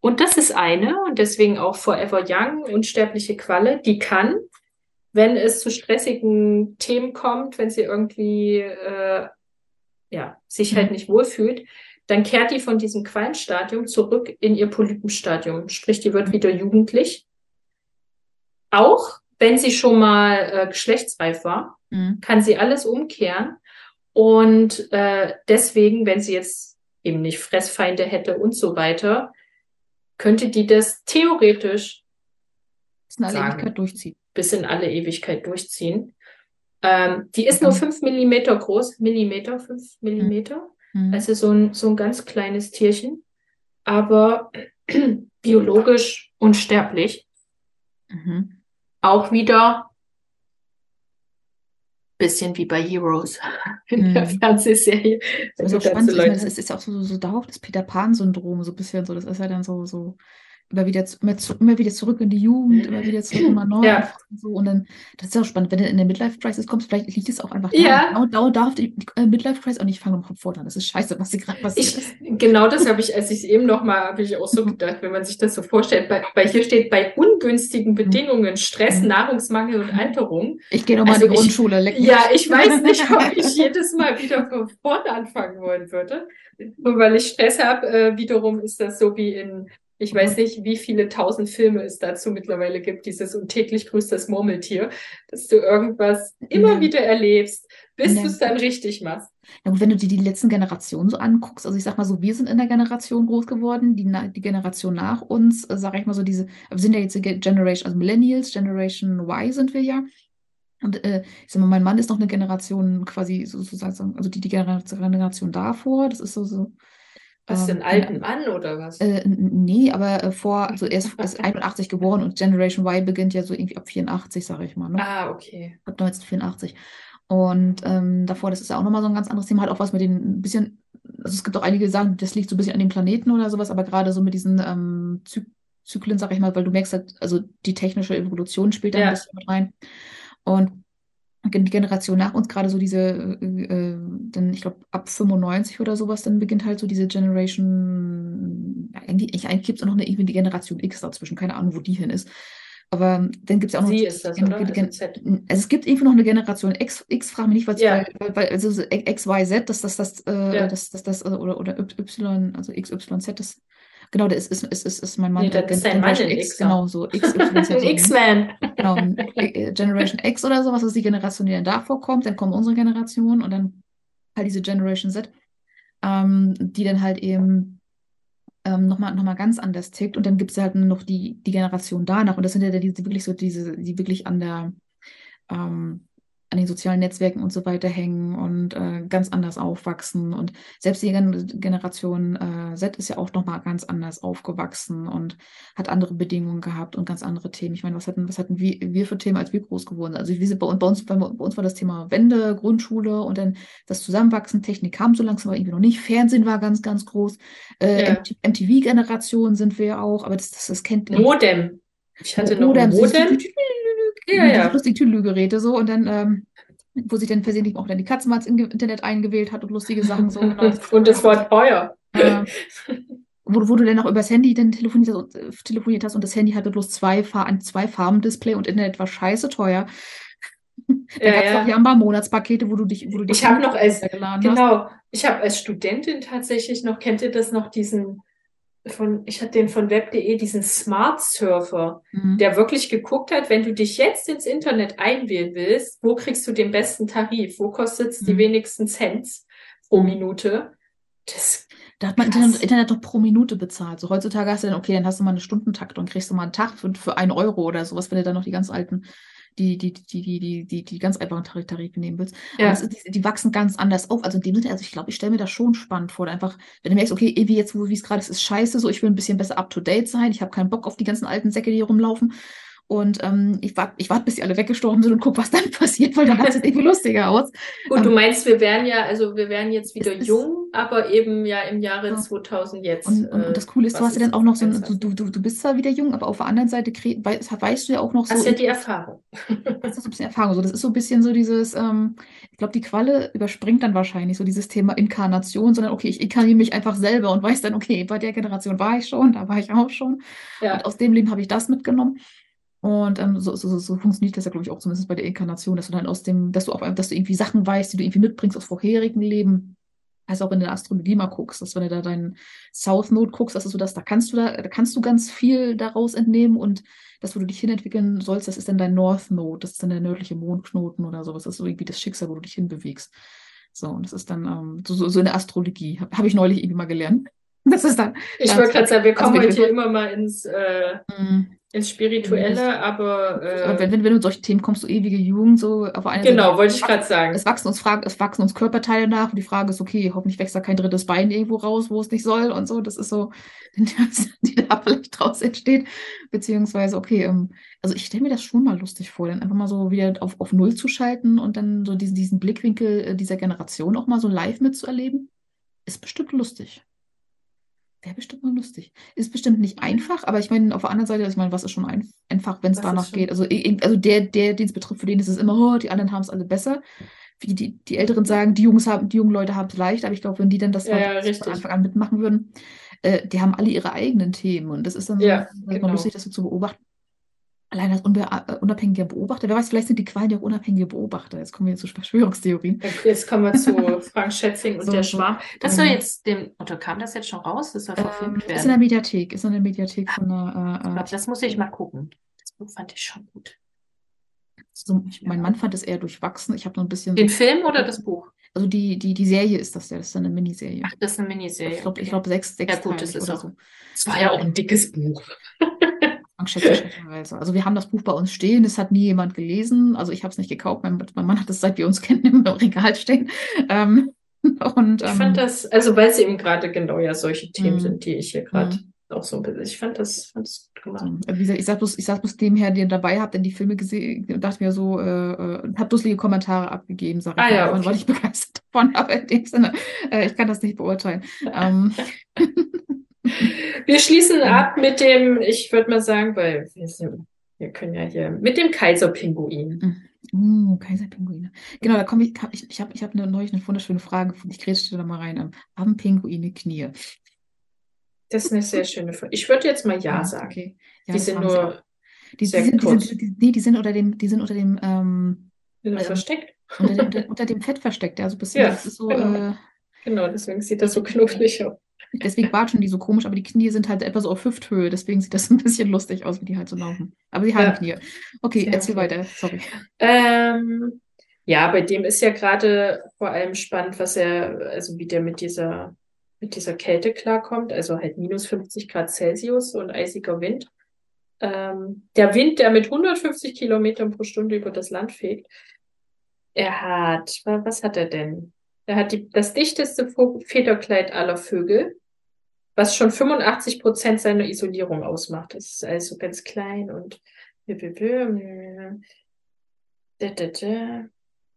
und das ist eine und deswegen auch Forever Young, unsterbliche Qualle, die kann, wenn es zu stressigen Themen kommt, wenn sie irgendwie äh, ja, sich halt Mhm. nicht wohlfühlt, dann kehrt die von diesem Quallenstadium zurück in ihr Polypenstadium. Sprich, die wird wieder jugendlich. Auch wenn sie schon mal äh, geschlechtsreif war, Mhm. kann sie alles umkehren. Und äh, deswegen, wenn sie jetzt eben nicht Fressfeinde hätte und so weiter, könnte die das theoretisch Das in alle Sagen. Ewigkeit durchzieht. bis in alle Ewigkeit durchziehen. Ähm, die ist nur Mhm. fünf Millimeter groß, Millimeter, fünf Millimeter. Mhm. Also so ein, so ein ganz kleines Tierchen, aber biologisch unsterblich. Mhm. Auch wieder bisschen wie bei Heroes in der Mhm. Fernsehserie. Das ist auch spannend. Ich meine, das ist, ist ja auch so, so darauf das Peter Pan-Syndrom, so ein bisschen so. Das ist ja dann so, so immer wieder, immer, immer wieder zurück in die Jugend, immer wieder zurück immer neu. Ja. einfach So. Und dann, das ist auch spannend, wenn du in der Midlife-Crisis kommst, vielleicht liegt es auch einfach Ja. da. Genau, da darf die, äh, Midlife-Crisis, und ich fange mal vor an. Das ist scheiße, was hier gerade passiert Ich, ist. genau das habe ich, als ich es eben nochmal, habe ich auch so gedacht, wenn man sich das so vorstellt, bei, bei hier steht bei ungünstigen Bedingungen Stress, Mhm. Nahrungsmangel und Alterung. Ich gehe nochmal Also in die Grundschule. Leck mich. Ja, ich weiß nicht, ob ich jedes Mal wieder von vorne anfangen wollen würde. Nur weil ich Stress habe, äh, wiederum ist das so wie in, ich weiß nicht, wie viele tausend Filme es dazu mittlerweile gibt, dieses und täglich grüßt das Murmeltier, dass du irgendwas immer Ja. wieder erlebst, bis Ja. du es dann richtig machst. Ja, gut, wenn du dir die letzten Generationen so anguckst, also ich sag mal so, wir sind in der Generation groß geworden, die, die Generation nach uns, äh, sag ich mal so, diese, wir sind ja jetzt die Generation, also Millennials, Generation Y sind wir ja. Und äh, ich sag mal, mein Mann ist noch eine Generation quasi sozusagen, also die, die Generation davor, das ist so, so was, ähm, einen alten Mann oder was? Äh, nee, aber äh, vor, also er ist, ist 81 geboren und Generation Y beginnt ja so irgendwie ab 84, sage ich mal. Ne? Ah, okay. Ab 1984. Und ähm, davor, das ist ja auch nochmal so ein ganz anderes Thema, hat auch was mit den ein bisschen, also es gibt auch einige, die sagen, das liegt so ein bisschen an den Planeten oder sowas, aber gerade so mit diesen ähm, Zy Zyklen, sag ich mal, weil du merkst halt, also die technische Evolution spielt da ja. ein bisschen mit rein. Und die Generation nach uns, gerade so diese, äh, äh dann, ich glaube, ab 95 oder sowas, dann beginnt halt so diese Generation, ja, eigentlich, eigentlich gibt es auch noch eine irgendwie die Generation X dazwischen, keine Ahnung, wo die hin ist. Aber dann gibt es ja auch noch. Sie ist das, oder? Also, also, es gibt irgendwie noch eine Generation X, X frage mich nicht, ja. weil, weil, also X, Y, Z, das, das, das, äh, ja. das, das, das, oder, oder Y, also X, Y, Z, das Genau, das ist, ist, ist, ist mein Mann. Nee, das ist dein Mann X, X genau, so X, Ein X-Man. Genau, äh, Generation X oder sowas ist die Generation, die dann davor kommt, dann kommt unsere Generation und dann halt diese Generation Z, ähm, die dann halt eben ähm, nochmal noch mal ganz anders tickt. Und dann gibt es halt noch die, die Generation danach. Und das sind ja die, die wirklich so diese, die wirklich an der ähm, an den sozialen Netzwerken und so weiter hängen und äh, ganz anders aufwachsen. Und selbst die Generation äh, Z ist ja auch nochmal ganz anders aufgewachsen und hat andere Bedingungen gehabt und ganz andere Themen. Ich meine, was hatten, was hatten wir, wir für Themen, als wir groß geworden sind? Also wir sind bei, bei, uns, bei, bei uns war das Thema Wende, Grundschule und dann das Zusammenwachsen. Technik kam so langsam aber irgendwie noch nicht. Fernsehen war ganz, ganz groß. Äh, ja. MTV-Generation sind wir auch, aber das, das, das kennt Modem. Ich hatte noch Modem. Ja, ja. lustige Tüdelgeräte so und dann, ähm, wo sich dann versehentlich auch dann die Katze mal ins Internet eingewählt hat und lustige Sachen so. Genau. und das war teuer. Äh, wo, wo du dann auch übers Handy dann telefoniert hast, und, äh, telefoniert hast und das Handy hatte bloß zwei, ein zwei Farben-Display und Internet war scheiße teuer. Da ja, gab es ja. ja ein paar Monatspakete, wo du dich, wo du dich ich habe noch als genau, hast. ich habe als Studentin tatsächlich noch, kennt ihr das noch, diesen von, ich hatte den von web.de, diesen Smart Surfer, mhm. der wirklich geguckt hat, wenn du dich jetzt ins Internet einwählen willst, wo kriegst du den besten Tarif? Wo kostet es mhm. die wenigsten Cents pro Minute? Das da hat man Internet, Internet, doch pro Minute bezahlt. So heutzutage hast du dann, okay, dann hast du mal eine Stundentakt und kriegst du mal einen Tag für, für einen Euro oder sowas, wenn du dann noch die ganz alten die, die, die, die, die, die, die ganz einfachen Tarife nehmen willst. Ja. Aber ist, die, die, wachsen ganz anders auf. Also in dem Sinne, also ich glaube, ich stelle mir das schon spannend vor. Einfach, wenn du merkst, okay, wie jetzt, wie es gerade ist, ist scheiße, so ich will ein bisschen besser up to date sein, ich habe keinen Bock auf die ganzen alten Säcke, die hier rumlaufen. Und ähm, ich warte, ich wart, bis die alle weggestorben sind und gucke, was dann passiert, weil dann hat es irgendwie lustiger aus. Gut, ähm, du meinst, wir wären ja, also wir wären jetzt wieder jung, aber eben ja im Jahre ja. 2000 jetzt. Und, und, und das Coole ist, du hast ja dann auch noch so, du, du, du bist zwar wieder jung, aber auf der anderen Seite weißt, weißt du ja auch noch so. Das ist ja die Erfahrung. das ist so ein bisschen Erfahrung. So, das ist so ein bisschen so dieses, ähm, ich glaube, die Qualle überspringt dann wahrscheinlich so dieses Thema Inkarnation, sondern okay, ich inkarniere mich einfach selber und weiß dann, okay, bei der Generation war ich schon, da war ich auch schon. Ja. Und aus dem Leben habe ich das mitgenommen. Und ähm, so, so, so funktioniert das ja, glaube ich, auch zumindest bei der Inkarnation, dass du dann aus dem, dass du auch, dass du irgendwie Sachen weißt, die du irgendwie mitbringst aus vorherigen Leben. Also auch in der Astrologie mal guckst, dass wenn du da deinen South Node guckst, dass du das, da kannst du da, da kannst du ganz viel daraus entnehmen und das, wo du dich hinentwickeln sollst, das ist dann dein North Node, das ist dann der nördliche Mondknoten oder sowas, das ist so irgendwie das Schicksal, wo du dich hinbewegst. So, und das ist dann ähm, so, so in der Astrologie, habe hab ich neulich irgendwie mal gelernt. Das ist dann. Ich wollte gerade sagen, wir kommen also, heute hier immer mal ins, äh, mm ins Spirituelle, aber. Äh, wenn, wenn, wenn du in solche Themen kommst, so ewige Jugend, so auf einer Genau, Seite, wollte ich gerade sagen. Es wachsen, uns Fragen, es wachsen uns Körperteile nach und die Frage ist, okay, hoffentlich wächst da kein drittes Bein irgendwo raus, wo es nicht soll und so. Das ist so, die da vielleicht draus entsteht. Beziehungsweise, okay, ähm, also ich stelle mir das schon mal lustig vor, dann einfach mal so wieder auf, auf Null zu schalten und dann so diesen, diesen Blickwinkel äh, dieser Generation auch mal so live mitzuerleben. Ist bestimmt lustig. Wäre bestimmt mal lustig. Ist bestimmt nicht einfach, aber ich meine, auf der anderen Seite, ich meine, was ist schon ein, einfach, wenn es danach geht? Also, also der, der, den es betrifft, für den ist es immer, oh, die anderen haben es alle besser. Wie die, die Älteren sagen, die Jungs haben, die jungen Leute haben es leicht, aber ich glaube, wenn die dann das ja, ja, von Anfang an mitmachen würden, äh, die haben alle ihre eigenen Themen. Und das ist dann ja, so, genau. lustig, das so zu beobachten allein als äh, unabhängiger Beobachter, wer weiß, vielleicht sind die Qualen ja auch unabhängige Beobachter. Jetzt kommen wir zu Verschwörungstheorien. Jetzt kommen wir zu Frank Schätzing und so, der Schwarm. Das soll jetzt dem, oder kam das jetzt schon raus? Das soll verfilmt ähm, werden. Ist in der Mediathek, ist in der Mediathek von der. Äh, das muss ich mal gucken. Das Buch fand ich schon gut. So, ich, mein Mann fand es eher durchwachsen. Ich habe noch ein bisschen. Den so, Film oder das Buch? Also die, die, die Serie ist das ja, das ist eine Miniserie. Ach, das ist eine Miniserie. Ich glaube, okay. ich glaub, sechs, sechs ja, gut, das ist auch so. Es war ja auch ein dickes Buch. Also wir haben das Buch bei uns stehen, es hat nie jemand gelesen. Also ich habe es nicht gekauft, mein, mein, Mann hat es, seit wir uns kennen, im Regal stehen. Ähm, und, ähm, ich fand das, also weil es eben gerade genau ja solche Themen mhm. sind, die ich hier gerade mhm. auch so ein bisschen, ich fand das, fand das gut gemacht. Wie gesagt, ich sag bloß, ich sag bloß dem her, den ihr dabei habt, denn die Filme gesehen und dachte mir so, äh, äh, hab dusselige Kommentare abgegeben, sag ich ah, mal. Ja, okay. Und war nicht begeistert davon, aber in dem Sinne, äh, ich kann das nicht beurteilen. ähm, wir schließen ab mit dem, ich würde mal sagen, weil wir, sind, können ja hier, mit dem Kaiserpinguin. Mm, Kaiserpinguine. Genau, da komme ich, ich, ich habe ich hab eine, neulich eine wunderschöne Frage gefunden. Ich grätsche da mal rein. Ähm, haben Pinguine Knie? Das ist eine sehr schöne Frage. Ich würde jetzt mal Ja, ja sagen. Okay. Ja, die sind nur die, die, sind, die, sind, die, nee, die sind unter dem, die sind unter dem ähm, ähm, versteckt. Unter dem, unter, unter dem Fett versteckt, ja, so ein bisschen. Ja, das ist so, genau. Äh, genau, deswegen sieht das so knuffig aus. Deswegen watschen die so komisch, aber die Knie sind halt etwa so auf Hüfthöhe. Deswegen sieht das ein bisschen lustig aus, wie die halt so laufen. Aber sie haben ja. Knie. Okay, ja, erzähl weiter. Sorry. Ähm, ja, bei dem ist ja gerade vor allem spannend, was er, also wie der mit dieser, mit dieser Kälte klarkommt. Also halt minus 50 Grad Celsius und eisiger Wind. Ähm, der Wind, der mit 150 Kilometern pro Stunde über das Land fegt. Er hat, was hat er denn? Er hat die, das dichteste Federkleid aller Vögel was schon 85 Prozent seiner Isolierung ausmacht. Das ist also ganz klein und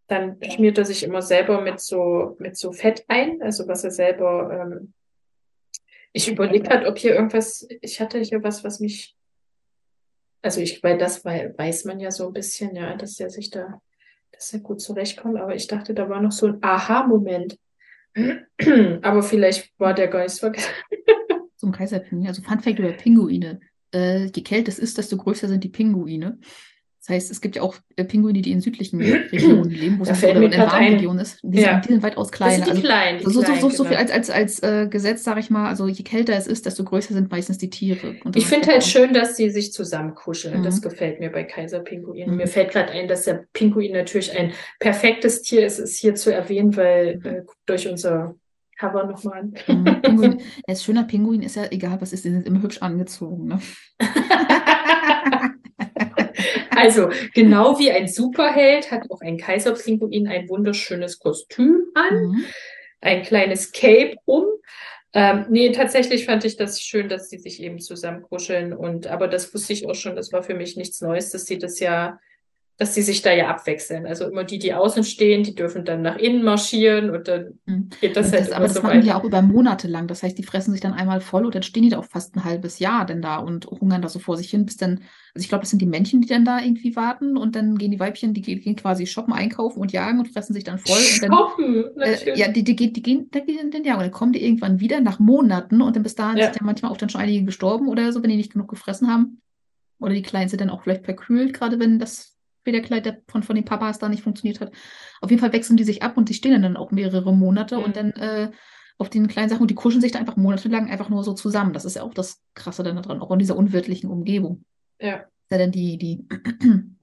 dann schmiert er sich immer selber mit so, mit so Fett ein, also was er selber, ähm, ich überlegt hat, ob hier irgendwas, ich hatte hier was, was mich, also ich, weil das weiß man ja so ein bisschen, ja, dass er sich da, dass er gut zurechtkommt, aber ich dachte, da war noch so ein Aha-Moment. Aber vielleicht war der Geist vergessen. Zum Kaiserpinguin. Also Fun Fact über Pinguine. Äh, je kälter es ist, desto größer sind die Pinguine. Das heißt, es gibt ja auch äh, Pinguine, die in südlichen Regionen leben, wo es in Warmregionen ist. Die, ja. sind, die sind weitaus kleiner. Das sind die also, kleinen, die so, so, so, so, viel genau. als, als, als äh, Gesetz, sage ich mal, also je kälter es ist, desto größer sind meistens die Tiere. ich finde halt schön, dass sie sich zusammenkuscheln. Mhm. Das gefällt mir bei Kaiserpinguinen. Mhm. Mir fällt gerade ein, dass der Pinguin natürlich ein perfektes Tier ist, ist hier zu erwähnen, weil mhm. äh, durch unser Cover nochmal an. Mhm. Pinguin, ein schöner Pinguin ist ja egal, was ist, die sind immer hübsch angezogen. Ne? Also, genau wie ein Superheld hat auch ein Kaiserpinguin ein wunderschönes Kostüm an, mhm. ein kleines Cape um. Ähm, nee, tatsächlich fand ich das schön, dass sie sich eben zusammenkuscheln und, aber das wusste ich auch schon, das war für mich nichts Neues, dass sie das ja dass die sich da ja abwechseln. Also immer die, die außen stehen, die dürfen dann nach innen marschieren und dann mhm. geht das, halt das halt Aber das so machen die ja auch über Monate lang. Das heißt, die fressen sich dann einmal voll und dann stehen die da auch fast ein halbes Jahr denn da und hungern da so vor sich hin, bis dann, also ich glaube, das sind die Männchen, die dann da irgendwie warten und dann gehen die Weibchen, die gehen quasi shoppen, einkaufen und jagen und fressen sich dann voll. Und dann, shoppen, äh, ja, die, die, die, die gehen, die gehen dann jagen und dann kommen die irgendwann wieder nach Monaten und dann bis dahin ja. sind ja manchmal auch dann schon einige gestorben oder so, wenn die nicht genug gefressen haben. Oder die Kleinen sind dann auch vielleicht verkühlt, gerade wenn das Federkleid von, von den Papas da nicht funktioniert hat. Auf jeden Fall wechseln die sich ab und die stehen dann auch mehrere Monate mhm. und dann äh, auf den kleinen Sachen und die kuscheln sich da einfach monatelang einfach nur so zusammen. Das ist ja auch das Krasse dann daran, auch in dieser unwirtlichen Umgebung. Ja. Ja, dann die, die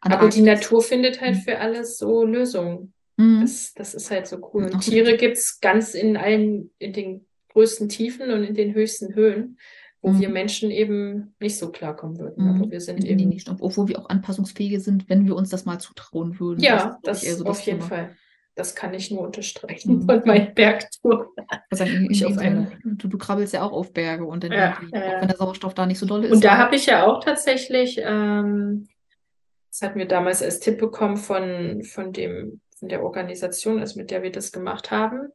Aber die Natur findet halt mhm. für alles so Lösungen. Mhm. Das, das ist halt so cool. Und Tiere gibt es ganz in allen, in den größten Tiefen und in den höchsten Höhen wo mhm. wir Menschen eben nicht so klarkommen würden. Mhm. Aber wir sind eben. Nicht, obwohl wir auch anpassungsfähige sind, wenn wir uns das mal zutrauen würden. Ja, das, das so auf jeden Thema. Fall. Das kann ich nur unterstreichen mhm. von meinen Bergtouren. Also ich auf eine... du, du, krabbelst ja auch auf Berge und dann ja, auch wenn der Sauerstoff da nicht so doll ist. Und da habe ich ja auch tatsächlich, ähm, das hatten wir damals als Tipp bekommen von, von dem, von der Organisation, also mit der wir das gemacht haben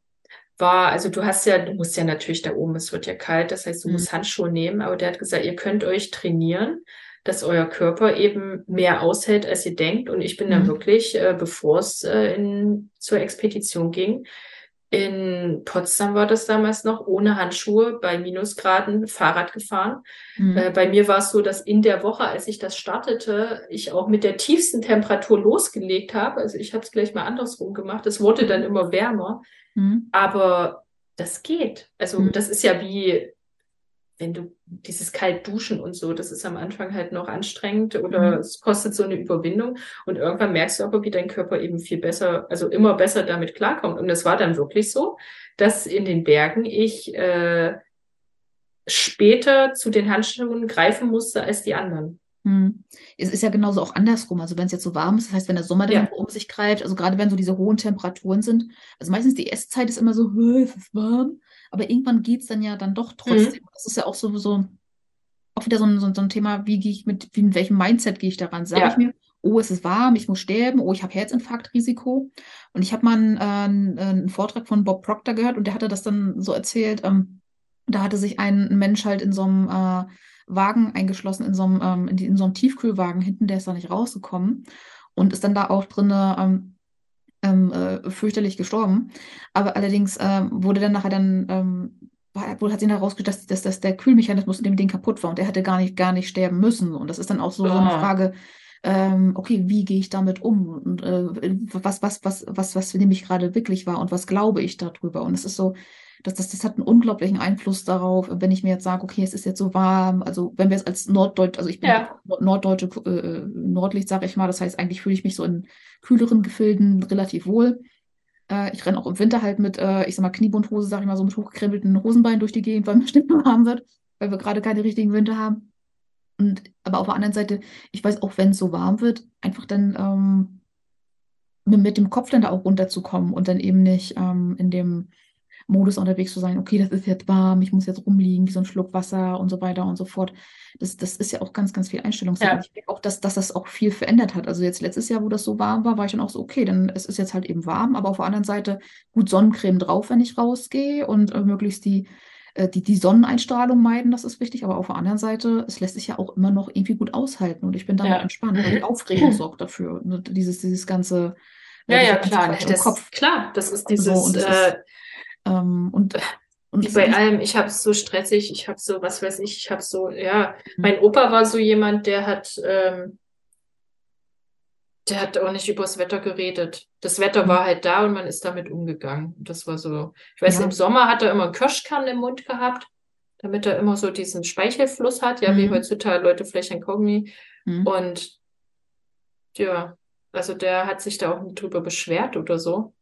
war, also du hast ja, du musst ja natürlich da oben, es wird ja kalt, das heißt, du mhm. musst Handschuhe nehmen, aber der hat gesagt, ihr könnt euch trainieren, dass euer Körper eben mehr aushält, als ihr denkt. Und ich bin mhm. dann wirklich, äh, bevor es äh, in, zur Expedition ging, in Potsdam war das damals noch, ohne Handschuhe bei Minusgraden Fahrrad gefahren. Mhm. Äh, bei mir war es so, dass in der Woche, als ich das startete, ich auch mit der tiefsten Temperatur losgelegt habe. Also ich habe es gleich mal andersrum gemacht. Es wurde dann immer wärmer. Mhm. Aber das geht. Also mhm. das ist ja wie, wenn du dieses kalt duschen und so, das ist am Anfang halt noch anstrengend oder mhm. es kostet so eine Überwindung und irgendwann merkst du aber, wie dein Körper eben viel besser, also immer besser damit klarkommt. Und es war dann wirklich so, dass in den Bergen ich äh, später zu den Handschuhen greifen musste als die anderen. Hm. Es ist ja genauso auch andersrum. Also wenn es jetzt so warm ist, das heißt, wenn der Sommer dann Ja. um sich greift, also gerade wenn so diese hohen Temperaturen sind, also meistens die Esszeit ist immer so, "Hö, es ist warm, aber irgendwann geht es dann ja dann doch trotzdem. Das ist ja auch so, so auch wieder so ein, so, ein- Thema, wie gehe ich mit, wie, mit welchem Mindset gehe ich daran? Sage Ja. ich mir, oh, es ist warm, ich muss sterben, oh, ich habe Herzinfarktrisiko. Und ich habe mal einen, äh, einen, einen Vortrag von Bob Proctor gehört und der hatte das dann so erzählt, ähm, da hatte sich ein Mensch halt in so einem äh, Wagen eingeschlossen, in so einem, ähm, in, in so einem Tiefkühlwagen hinten, der ist da nicht rausgekommen und ist dann da auch drin ähm, ähm, äh, fürchterlich gestorben. Aber allerdings ähm, wurde dann nachher dann, ähm, wurde, hat sich herausgestellt, dass, dass, dass der Kühlmechanismus in dem Ding kaputt war und der hätte gar nicht, gar nicht sterben müssen. Und das ist dann auch so, so eine Ah. Frage, ähm, okay, wie gehe ich damit um? Und äh, was, was, was, was, was nämlich gerade wirklich war und was glaube ich darüber? Und es ist so, das, das, das hat einen unglaublichen Einfluss darauf, wenn ich mir jetzt sage, okay, es ist jetzt so warm, also wenn wir es als Norddeutsch, also ich bin Ja. Nord- norddeutsche äh, Nordlicht, sage ich mal, das heißt, eigentlich fühle ich mich so in kühleren Gefilden relativ wohl. Äh, ich renne auch im Winter halt mit, äh, ich sag mal, Kniebundhose, sag ich mal, so mit hochgekrempelten Hosenbeinen durch die Gegend, weil mir schnell warm wird, weil wir gerade keine richtigen Winter haben. Und aber auf der anderen Seite, ich weiß auch, wenn es so warm wird, einfach dann ähm, mit, mit dem Kopf dann da auch runterzukommen und dann eben nicht ähm, in dem Modus unterwegs zu sein, okay, das ist jetzt warm, ich muss jetzt rumliegen, wie so ein Schluck Wasser und so weiter und so fort. Das, das ist ja auch ganz, ganz viel Einstellungssache. Ja. Ich denke auch, dass, dass das auch viel verändert hat. Also jetzt letztes Jahr, wo das so warm war, war ich dann auch so, okay, dann es ist jetzt halt eben warm, aber auf der anderen Seite gut Sonnencreme drauf, wenn ich rausgehe und äh, möglichst die, äh, die, die Sonneneinstrahlung meiden, das ist wichtig. Aber auf der anderen Seite, es lässt sich ja auch immer noch irgendwie gut aushalten und ich bin damit Ja. entspannt. Und die Aufregung sorgt dafür. Ne? Dieses, dieses ganze, äh, Ja, ja, klar. Das, Kopf. klar, das ist So, dieses, das äh, ist, ähm, und, und wie es bei allem, ich habe so stressig, ich habe so, was weiß ich, ich habe so, ja, Mhm. mein Opa war so jemand, der hat, ähm, der hat auch nicht übers Wetter geredet. Das Wetter Mhm. war halt da und man ist damit umgegangen. Das war so, ich weiß, Ja. im Sommer hat er immer einen Kirschkern im Mund gehabt, damit er immer so diesen Speichelfluss hat, ja, wie Mhm. heutzutage Leute vielleicht ein Kaugummi. Mhm. Und ja, also der hat sich da auch nicht drüber beschwert oder so.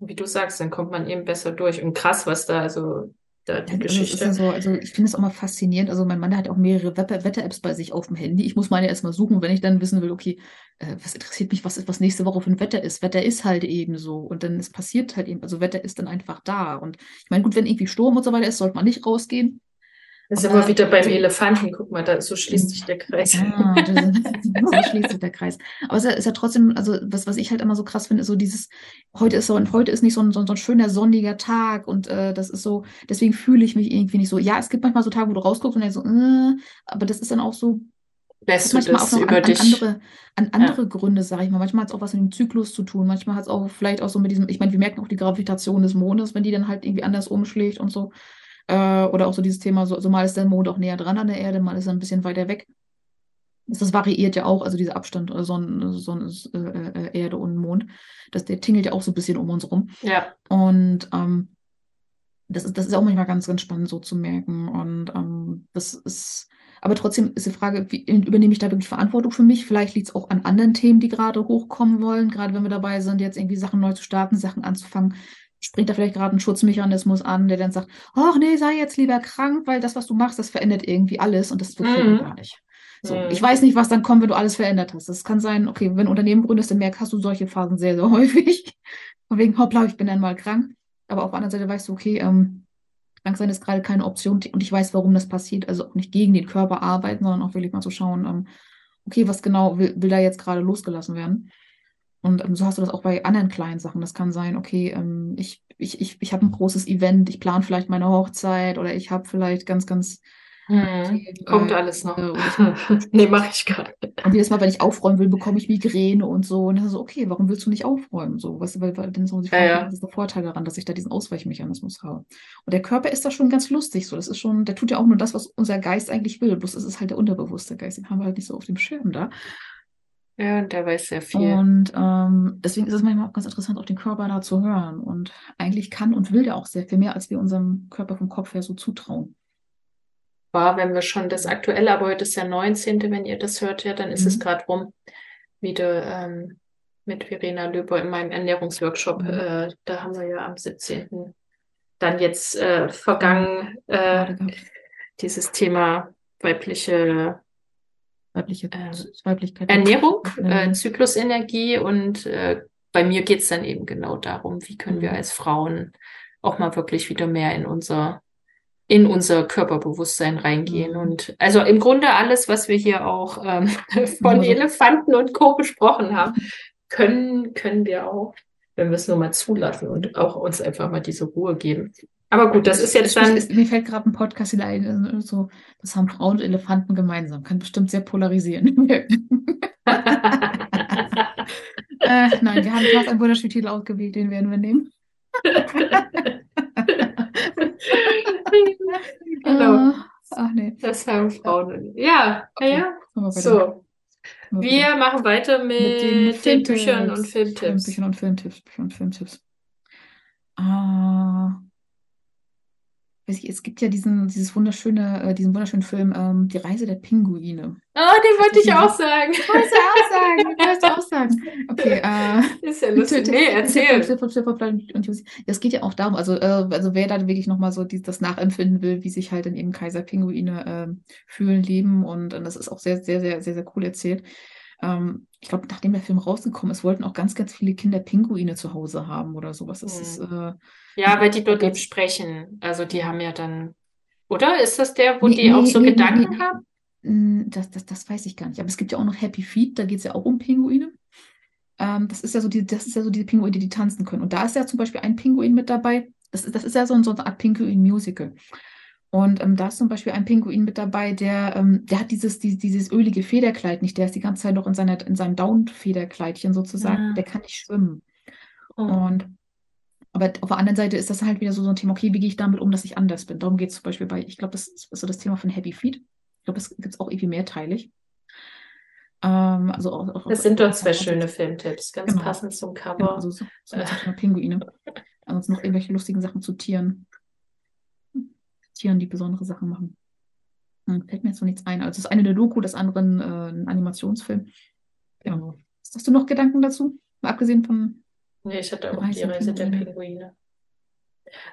Wie du sagst, dann kommt man eben besser durch. Und krass, was da, also da die Ja, also es ist ja Geschichte. so, also ich finde es auch mal faszinierend. Also mein Mann hat auch mehrere Wetter- Wetter-Apps bei sich auf dem Handy. Ich muss meine erstmal suchen, wenn ich dann wissen will, okay, äh, was interessiert mich, was ist, was nächste Woche für ein Wetter ist. Wetter ist halt eben so. Und dann es passiert halt eben, also Wetter ist dann einfach da. Und ich meine, gut, wenn irgendwie Sturm und so weiter ist, sollte man nicht rausgehen. Das ist immer wieder beim so- Elefanten. Guck mal, da so schließt sich der Kreis. Ah, das, so schließt sich der Kreis. Aber es ist ja, ja trotzdem, also was, was ich halt immer so krass finde, ist so dieses, heute ist so, und heute ist nicht so ein, so ein, schöner sonniger Tag und äh, das ist so, deswegen fühle ich mich irgendwie nicht so. Ja, es gibt manchmal so Tage, wo du rausguckst und denkst so, äh, aber das ist dann auch so, Lässt du das über an, an dich? andere, an andere Gründe, sage ich mal. Manchmal hat es auch was mit dem Zyklus zu tun. Manchmal hat es auch vielleicht auch so mit diesem, ich meine, wir merken auch die Gravitation des Mondes, wenn die dann halt irgendwie anders umschlägt und so. Äh, oder auch so dieses Thema, so, so mal ist der Mond auch näher dran an der Erde, mal ist er ein bisschen weiter weg. Das, variiert ja auch, also dieser Abstand äh, Sonne, Sonne, äh, äh, Erde und Mond. Das, der tingelt ja auch so ein bisschen um uns rum. Ja, Und ähm, das ist, das ist auch manchmal ganz, ganz spannend so zu merken. Und ähm, das ist, aber trotzdem ist die Frage, wie übernehme ich da wirklich Verantwortung für mich? Vielleicht liegt es auch an anderen Themen, die gerade hochkommen wollen, gerade wenn wir dabei sind, jetzt irgendwie Sachen neu zu starten, Sachen anzufangen. Springt da vielleicht gerade ein Schutzmechanismus an, der dann sagt, ach nee, sei jetzt lieber krank, weil das, was du machst, das verändert irgendwie alles und das mir Mhm. gar nicht. So, Mhm. ich weiß nicht, was dann kommt, wenn du alles verändert hast. Das kann sein, okay, wenn du ein Unternehmen gründest, dann merkst hast du solche Phasen sehr, sehr häufig. Von wegen, hoppla, ich bin dann mal krank. Aber auf der anderen Seite weißt du, okay, ähm, krank sein ist gerade keine Option und ich weiß, warum das passiert. Also auch nicht gegen den Körper arbeiten, sondern auch wirklich mal zu schauen, ähm, okay, was genau will, will da jetzt gerade losgelassen werden? Und ähm, so hast du das auch bei anderen kleinen Sachen. Das kann sein, okay, ähm, ich, ich, ich, ich habe ein großes Event, ich plane vielleicht meine Hochzeit oder ich habe vielleicht ganz, ganz Mhm. Kommt äh, alles noch. äh, ich Nee, mache ich gerade. und jedes Mal, wenn ich aufräumen will, bekomme ich Migräne und so. Und dann so, okay, warum willst du nicht aufräumen? So, weißt du, weil, weil dann so die Ja, ja. was ist der Vorteil daran, dass ich da diesen Ausweichmechanismus habe? Und der Körper ist da schon ganz lustig. So, das ist schon, der tut ja auch nur das, was unser Geist eigentlich will. Bloß ist es halt der unterbewusste Geist. Den haben wir halt nicht so auf dem Schirm da. Ja, und der weiß sehr viel. Und ähm, deswegen ist es manchmal auch ganz interessant, auf den Körper da zu hören. Und eigentlich kann und will der auch sehr viel mehr, als wir unserem Körper vom Kopf her so zutrauen. War, wenn wir schon das aktuelle, aber heute ist ja 19., wenn ihr das hört, ja, dann ist es Mhm. gerade rum. Wieder ähm, mit Verena Löber in meinem Ernährungsworkshop. Mhm. Äh, da haben wir ja am 17. dann jetzt äh, vergangen. Äh, Gerade gehabt. dieses Thema weibliche Weibliche äh, Weiblichkeit. Ernährung, äh, Zyklusenergie und äh, bei mir geht es dann eben genau darum, wie können wir Mhm. als Frauen auch mal wirklich wieder mehr in unser in unser Körperbewusstsein reingehen. Mhm. Und also im Grunde alles, was wir hier auch ähm, von Also- Elefanten und Co. besprochen haben, können, können wir auch, wenn wir es nur mal zulassen und auch uns einfach mal diese Ruhe geben. Aber gut, das ist jetzt dann. Mir fällt gerade ein Podcast hier ein, äh, so, das haben Frauen und Elefanten gemeinsam. Kann bestimmt sehr polarisieren. äh, nein, wir haben du hast einen wunderschönen Titel ausgewählt, den werden wir nehmen. genau, Äh, ach nee. das haben Frauen. Ja, wir weiter. so. Wir machen weiter mit, den, Filmtipps. Büchern und Filmtipps. Büchern und Filmtipps. Büchern und Filmtipps. Ah. Weiß ich, es gibt ja diesen, dieses wunderschöne, äh, diesen wunderschönen Film, ähm, Die Reise der Pinguine. Oh, den wollte ich auch sagen. Ja auch sagen, du wolltest auch sagen. Okay, äh, Ist ja lustig. Nee, erzähl. Es geht ja auch darum, also, äh, also wer dann wirklich nochmal so die, das nachempfinden will, wie sich halt dann eben Kaiserpinguine ähm, fühlen, leben und, und das ist auch sehr, sehr, sehr, sehr, sehr cool erzählt. Ähm, ich glaube, nachdem der Film rausgekommen ist, wollten auch ganz, ganz viele Kinder Pinguine zu Hause haben oder sowas. Das Hm. ist, äh, Ja, weil die dort eben sprechen. Also die haben ja dann. Oder? Ist das der, wo Nee, die auch nee, so nee, Gedanken haben? Mm, Das, das, das weiß ich gar nicht. Aber es gibt ja auch noch Happy Feet, da geht es ja auch um Pinguine. Ähm, das ist ja so die, das ist ja so die Pinguine, die tanzen können. Und da ist ja zum Beispiel ein Pinguin mit dabei. Das ist, das ist ja so, ein- so eine Art Pinguin-Musical. Und ähm, da ist zum Beispiel ein Pinguin mit dabei, der, ähm, der hat dieses, die, dieses ölige Federkleid nicht. Der ist die ganze Zeit noch in, seiner, in seinem Down-Federkleidchen sozusagen. Ah. Der kann nicht schwimmen. Oh. Und aber auf der anderen Seite ist das halt wieder so, so ein Thema, okay, wie gehe ich damit um, dass ich anders bin? Darum geht es zum Beispiel bei, ich glaube, das ist so das Thema von Happy Feet. Ich glaube, das gibt es auch irgendwie mehrteilig. Ähm, also auch, auch, Das sind doch zwei schöne Filmtipps, ganz Genau. passend zum Genau, Cover. also so, so zum Pinguine. Ansonsten noch irgendwelche lustigen Sachen zu Tieren. Tieren, die besondere Sachen machen. Hm, fällt mir jetzt so nichts ein. Also das eine eine Doku, das andere ein, äh, ein Animationsfilm. Genau. Hast du noch Gedanken dazu? Mal abgesehen von Nee, ich hatte auch die Reise der Reise der Pinguine. Pinguine.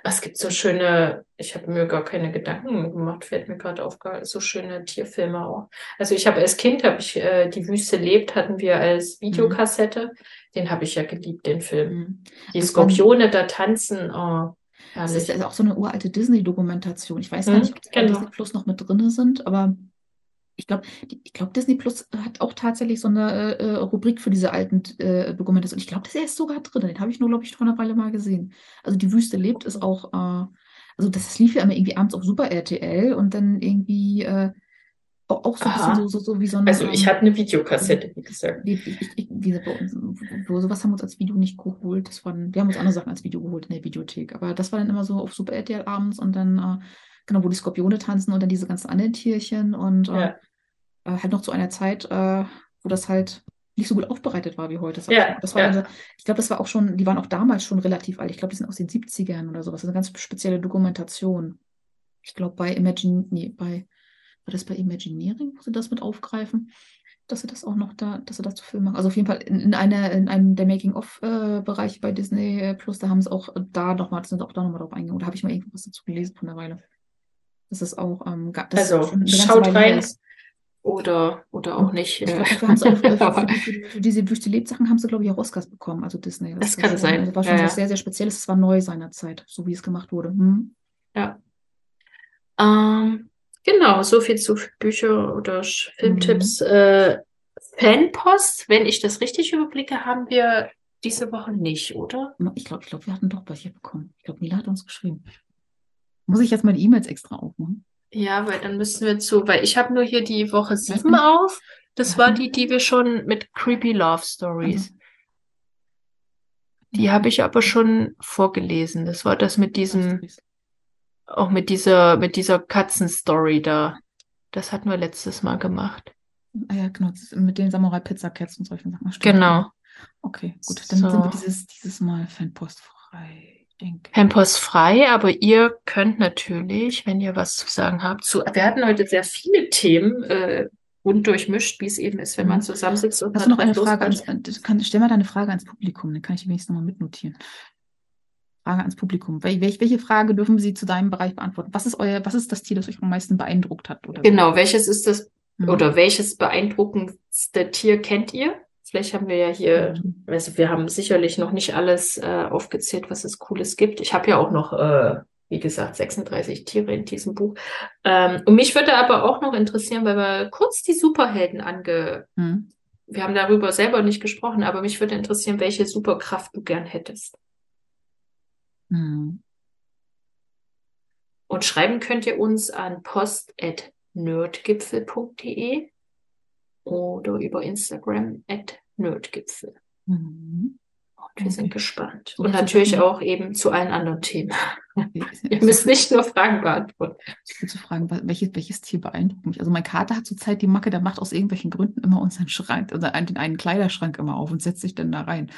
Es gibt so schöne, ich habe mir gar keine Gedanken gemacht, fällt mir gerade auf, so schöne Tierfilme auch. Also ich habe als Kind, habe ich äh, Die Wüste lebt, hatten wir als Videokassette. Den habe ich ja geliebt, den Film. hm, Die Das Skorpione da tanzen, oh, Das ist also auch so eine uralte Disney-Dokumentation. Ich weiß gar Mhm, nicht, ob die genau. Disney Plus noch mit drin sind, aber ich glaube, ich glaube, Disney Plus hat auch tatsächlich so eine äh, Rubrik für diese alten äh, Dokumentationen. Ich glaube, das ist sogar drin. Den habe ich nur, glaube ich, vor einer Weile mal gesehen. Also die Wüste lebt ist auch, äh, also das, lief ja immer irgendwie abends auf Super RTL und dann irgendwie äh, auch, so ein bisschen so, so, so wie so ein Also ich ähm, hatte eine Videokassette, wie gesagt. ich, ich, ich, wo, sowas haben wir uns als Video nicht geholt. Das waren, wir haben uns andere Sachen als Video geholt in der Videothek. Aber das war dann immer so auf Super RTL abends und dann, äh, genau, wo die Skorpione tanzen und dann diese ganzen anderen Tierchen und äh, Ja. äh, halt noch zu einer Zeit, äh, wo das halt nicht so gut aufbereitet war wie heute. ich Ja. Das war ja. so, ich glaube, das war auch schon, die waren auch damals schon relativ alt. Ich glaube, die sind aus den 70ern oder sowas. Das ist eine ganz spezielle Dokumentation. Ich glaube, bei Imagine, nee, bei, war das bei Imagineering, wo sie das mit aufgreifen? dass sie das auch noch da, dass sie das zu Film machen. Also auf jeden Fall in, in einer, in einem der Making-of-Bereiche bei Disney äh, Plus, da haben sie auch da nochmal, sind auch da nochmal drauf eingegangen. Oder habe ich mal irgendwas dazu gelesen von der Weile. Das ist auch, ähm, das Also schaut rein ist. oder, oder auch nicht. Ich äh, auch, äh, für, aber- für, für, für diese Wüste Lebsachen haben sie, glaube ich, auch Oscars bekommen, also Disney. Das war kann sein. Das war schon Ja, was sehr, sehr Spezielles. Das war neu seinerzeit, so wie es gemacht wurde. Hm? Ja. Ähm, genau, so viel zu Bücher oder Filmtipps. Äh, Fanpost, wenn ich das richtig überblicke, haben wir diese Woche nicht, oder? Ich glaube, ich glaube, wir hatten doch welche bekommen. Ich glaube, Nila hat uns geschrieben. Muss ich jetzt mal die E-Mails extra aufmachen? Ja, weil dann müssen wir zu, weil ich habe nur hier die Woche sieben nicht. auf. Das war die, die wir schon mit Creepy Love Stories. Die habe ich aber schon vorgelesen. Das war das mit diesem, auch mit dieser, mit dieser Katzenstory da. Das hatten wir letztes Mal gemacht. Ah ja, genau, mit den Samurai Pizza Cats und solchen Sachen. Stimmt. Genau. Okay, gut, dann So. sind wir dieses, dieses Mal fanpostfrei, denke. Fanpost frei, aber ihr könnt natürlich, wenn ihr was zu sagen habt, zu, wir hatten heute sehr viele Themen, äh, bunt durchmischt, wie es eben ist, wenn man zusammensitzt und Mhm. Hast du noch eine Frage ans, kann, stell mal deine Frage ans Publikum, dann kann ich die wenigstens nochmal mitnotieren. Frage ans Publikum. Wel welche, welche Frage dürfen Sie zu deinem Bereich beantworten? Was ist euer, was ist das Tier, das euch am meisten beeindruckt hat? Oder genau, welches ist das mhm. oder welches beeindruckendste Tier kennt ihr? Vielleicht haben wir ja hier, also wir haben sicherlich noch nicht alles äh, aufgezählt, was es Cooles gibt. Ich habe ja auch noch, äh, wie gesagt, 36 Tiere in diesem Buch. Ähm, und mich würde aber auch noch interessieren, weil wir kurz die Superhelden ange, mhm. wir haben darüber selber nicht gesprochen, aber mich würde interessieren, welche Superkraft du gern hättest. Mhm. Und schreiben könnt ihr uns an post.nerdgipfel.de oder über Instagram at nerdgipfel. Mhm. Und wir sind gespannt. Und natürlich auch eben zu allen anderen Themen. Ihr müsst nicht nur Fragen beantworten. Ich will zu fragen, welches, welches Tier beeindruckt mich? Also mein Kater hat zurzeit die Macke, der macht aus irgendwelchen Gründen immer unseren Schrank, also den einen Kleiderschrank immer auf und setzt sich dann da rein.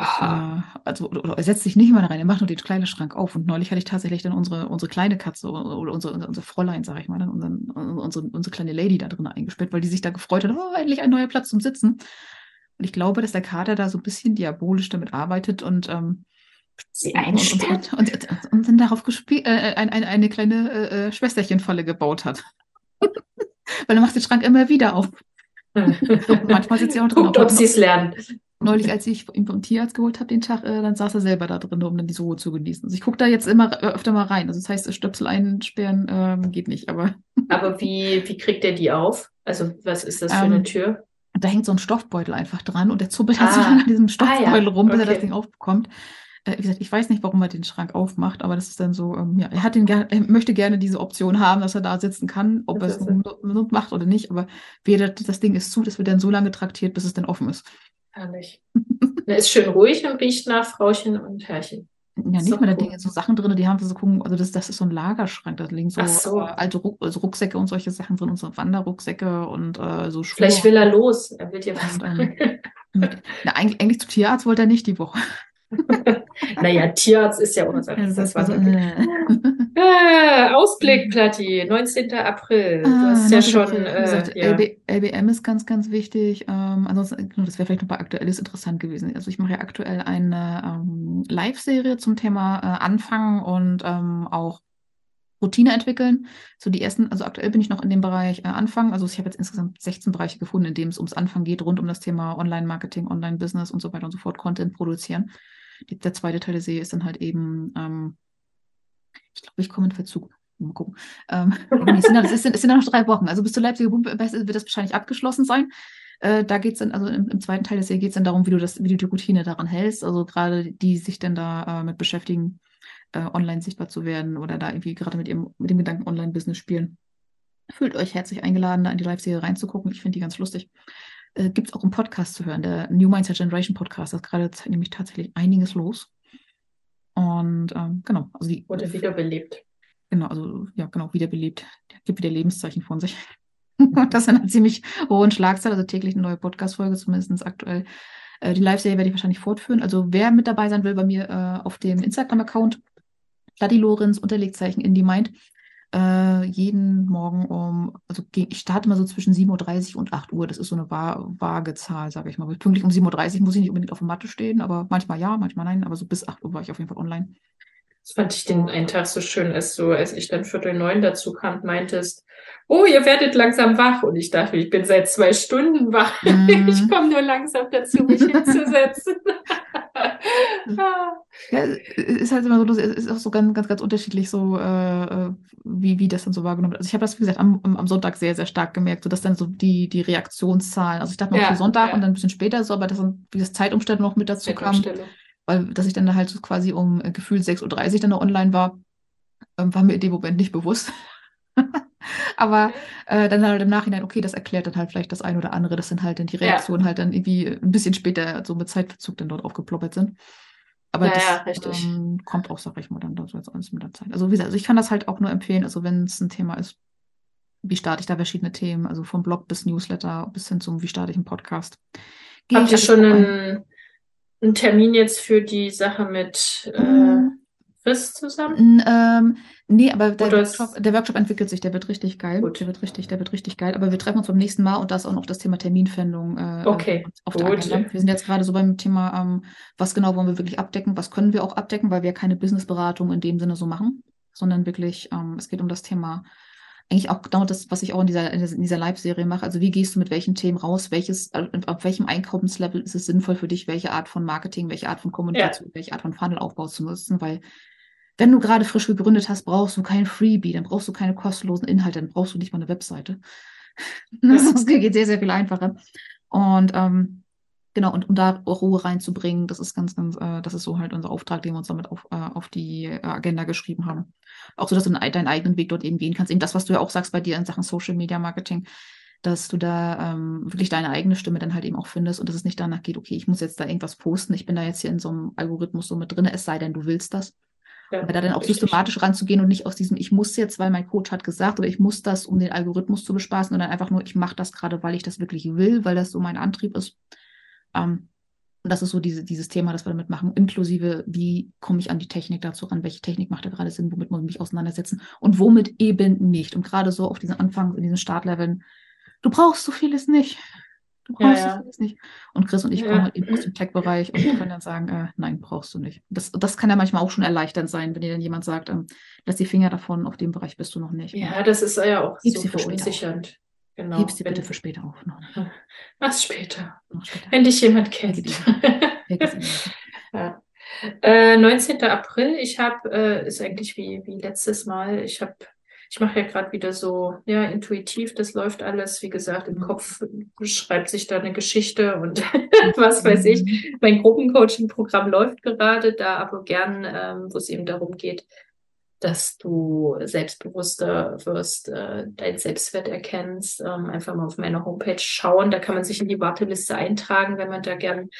Äh, also oder, er setzt sich nicht mal da rein, er macht nur den Kleiderschrank auf. Und neulich hatte ich tatsächlich dann unsere, unsere kleine Katze oder unsere, unsere Fräulein, sag ich mal, dann unseren, unsere, unsere kleine Lady da drin eingesperrt, weil die sich da gefreut hat, oh, endlich ein neuer Platz zum Sitzen. Und ich glaube, dass der Kater da so ein bisschen diabolisch damit arbeitet und ähm, sie einsperrt und, und, und, und, dann darauf gespielt, äh, ein, ein, eine kleine äh, äh Schwesterchenfalle gebaut hat. weil er macht den Schrank immer wieder auf. manchmal sitzt sie auch drin. Guckt, ob sie es lernen neulich, als ich ihn vom Tierarzt geholt habe, den Tag, äh, dann saß er selber da drin, um dann die Ruhe zu genießen. Also ich gucke da jetzt immer äh, öfter mal rein. Also das heißt, Stöpsel einsperren ähm, geht nicht, aber. aber wie, wie kriegt er die auf? Also was ist das für ähm, eine Tür? Da hängt so ein Stoffbeutel einfach dran und der zuppelt halt ah. so lange an diesem Stoffbeutel ah, ja. rum, bis okay. er das Ding aufbekommt. Äh, wie gesagt, ich weiß nicht, warum er den Schrank aufmacht, aber das ist dann so, ähm, ja, er hat den er möchte gerne diese Option haben, dass er da sitzen kann, ob er es macht oder nicht, aber weder das Ding ist zu, das wird dann so lange traktiert, bis es dann offen ist. Herrlich. Er ist schön ruhig und riecht nach Frauchen und Herrchen. Ja, nicht mal, da liegen so Sachen drin, die haben so gucken, also das, das ist so ein Lagerschrank, da liegen so, so. Äh, alte Ruck, also Rucksäcke und solche Sachen drin und so Wanderrucksäcke und äh, so Schuhe. Vielleicht will er los, er will dir was und, ähm, na, eigentlich, eigentlich zum Tierarzt wollte er nicht die Woche. naja, Tierarzt ist ja unser das, das war so, ah, Ausblick, Platti, 19. April. Du ah, hast ja schon. Äh, gesagt, ja. LB, LBM ist ganz, ganz wichtig. Ähm, ansonsten, genau, das wäre vielleicht noch bei Aktuelles interessant gewesen. Also ich mache ja aktuell eine ähm, Live-Serie zum Thema äh, Anfangen und ähm, auch Routine entwickeln. So die ersten, also aktuell bin ich noch in dem Bereich äh, Anfang. Also ich habe jetzt insgesamt 16 Bereiche gefunden, in denen es ums Anfangen geht, rund um das Thema Online-Marketing, Online-Business und so weiter und so fort, Content produzieren. Die, der zweite Teil der Serie ist dann halt eben, ähm, ich glaube, ich komme in Verzug. Mal gucken. Ähm, es, sind, es, sind, es sind noch drei Wochen. Also bis zur Leipziger Bumpe wird das wahrscheinlich abgeschlossen sein. Äh, da geht es dann, also im, im, zweiten Teil der Serie geht es dann darum, wie du das, wie du die Routine daran hältst. Also gerade die sich dann da äh, mit beschäftigen, äh, online sichtbar zu werden oder da irgendwie gerade mit mit dem Gedanken Online-Business spielen. Fühlt euch herzlich eingeladen, da in die Live-Serie reinzugucken. Ich finde die ganz lustig äh, gibt es auch einen Podcast zu hören, der New Mindset Generation Podcast. Da ist gerade nämlich tatsächlich einiges los. Und ähm, genau, also die. Wurde wiederbelebt. Genau, also ja, genau, wiederbelebt. Der gibt wieder Lebenszeichen von sich. das sind eine ziemlich hohen Schlagzahl, also täglich eine neue Podcast-Folge, zumindest aktuell. Äh, die Live-Serie werde ich wahrscheinlich fortführen. Also wer mit dabei sein will bei mir äh, auf dem Instagram-Account, Ladi Lorenz, Unterlegzeichen in die Mind, äh, jeden Morgen um, also ich starte mal so zwischen 7.30 Uhr und 8 Uhr. Das ist so eine vage Zahl, sage ich mal. Pünktlich um 7.30 Uhr muss ich nicht unbedingt auf der Matte stehen, aber manchmal ja, manchmal nein. Aber so bis 8 Uhr war ich auf jeden Fall online. Das fand ich den einen Tag so schön, als du, als ich dann Viertel neun dazu kam, meintest, oh, ihr werdet langsam wach. Und ich dachte, ich bin seit zwei Stunden wach. Mm. Ich komme nur langsam dazu, mich hinzusetzen. ja, ist halt immer so, es ist auch so ganz, ganz, ganz unterschiedlich, so äh, äh, wie, wie das dann so wahrgenommen wird. Also ich habe das, wie gesagt, am, am Sonntag sehr, sehr stark gemerkt, so dass dann so die, die Reaktionszahlen, also ich dachte mal, ja, Sonntag ja. und dann ein bisschen später so, aber dass dann wie das Zeitumstellung noch mit dazu kam, weil dass ich dann da halt so quasi um äh, gefühlt 6.30 Uhr dann noch online war, ähm, war mir in dem Moment nicht bewusst. Aber äh, dann halt im Nachhinein, okay, das erklärt dann halt vielleicht das eine oder andere, dass dann halt dann die Reaktionen ja. halt dann irgendwie ein bisschen später so mit Zeitverzug dann dort aufgeploppert sind. Aber ja, das ähm, kommt auch, sag ich mal, dann so jetzt alles mit der Zeit. Also wie gesagt, also ich kann das halt auch nur empfehlen, also wenn es ein Thema ist, wie starte ich da verschiedene Themen, also vom Blog bis Newsletter bis hin zum, wie starte ich einen Podcast. Habt ihr schon einen, einen, Termin jetzt für die Sache mit äh, Frist zusammen? N, ähm, nee, aber der Workshop, der Workshop, entwickelt sich, der wird richtig geil. Gut. Der wird richtig, der wird richtig geil. Aber wir treffen uns beim nächsten Mal und da ist auch noch das Thema Terminfindung äh, okay. auf der Gut. Agenda. Wir sind jetzt gerade so beim Thema, ähm, was genau wollen wir wirklich abdecken, was können wir auch abdecken, weil wir keine Businessberatung in dem Sinne so machen, sondern wirklich, ähm, es geht um das Thema eigentlich auch genau das, was ich auch in dieser, in dieser Live-Serie mache. Also wie gehst du mit welchen Themen raus? Welches, äh, auf welchem Einkommenslevel ist es sinnvoll für dich, welche Art von Marketing, welche Art von Kommunikation, ja. welche Art von Funnelaufbau zu nutzen? Weil wenn du gerade frisch gegründet hast, brauchst du kein Freebie, dann brauchst du keine kostenlosen Inhalte, dann brauchst du nicht mal eine Webseite. das geht sehr, sehr viel einfacher. Und ähm, Genau, und um da Ruhe reinzubringen, das ist ganz, ganz, äh, das ist so halt unser Auftrag, den wir uns damit auf, äh, auf die äh, Agenda geschrieben haben. Auch so, dass du deinen eigenen Weg dort eben gehen kannst. Eben das, was du ja auch sagst bei dir in Sachen Social Media Marketing, dass du da ähm, wirklich deine eigene Stimme dann halt eben auch findest und dass es nicht danach geht, okay, ich muss jetzt da irgendwas posten, ich bin da jetzt hier in so einem Algorithmus so mit drin, es sei denn, du willst das. Ja, aber da dann auch richtig. systematisch ranzugehen und nicht aus diesem, ich muss jetzt, weil mein Coach hat gesagt, oder ich muss das, um den Algorithmus zu bespaßen, sondern einfach nur, ich mache das gerade, weil ich das wirklich will, weil das so mein Antrieb ist. Ähm, und das ist so diese, dieses Thema, das wir damit machen, inklusive, wie komme ich an die Technik dazu ran, welche Technik macht da gerade Sinn, womit muss ich mich auseinandersetzen und womit eben nicht. Und gerade so auf diesen Anfang, in diesen Startleveln, du brauchst so vieles nicht. Du brauchst ja, ja. so vieles nicht. Und Chris und ich ja. kommen halt eben aus dem Tech-Bereich und können dann sagen, äh, nein, brauchst du nicht. Das, das kann ja manchmal auch schon erleichternd sein, wenn dir dann jemand sagt, ähm, lass die Finger davon, auf dem Bereich bist du noch nicht. Ja, das ist ja auch so verunsichernd. Genau. Hebst sie bitte für später auf. Was später? später. Wenn dich jemand kennt. ja. Äh, 19. April, ich habe, äh, ist eigentlich wie, wie letztes Mal, ich habe, ich mache ja gerade wieder so, ja, intuitiv, das läuft alles, wie gesagt, im mhm. Kopf schreibt sich da eine Geschichte und was weiß ich. Mhm. Mein Gruppencoaching-Programm läuft gerade, da aber gern, ähm, wo es eben darum geht, dass du selbstbewusster wirst, äh, dein Selbstwert erkennst. Ähm, einfach mal auf meiner Homepage schauen. Da kann man sich in die Warteliste eintragen, wenn man da gern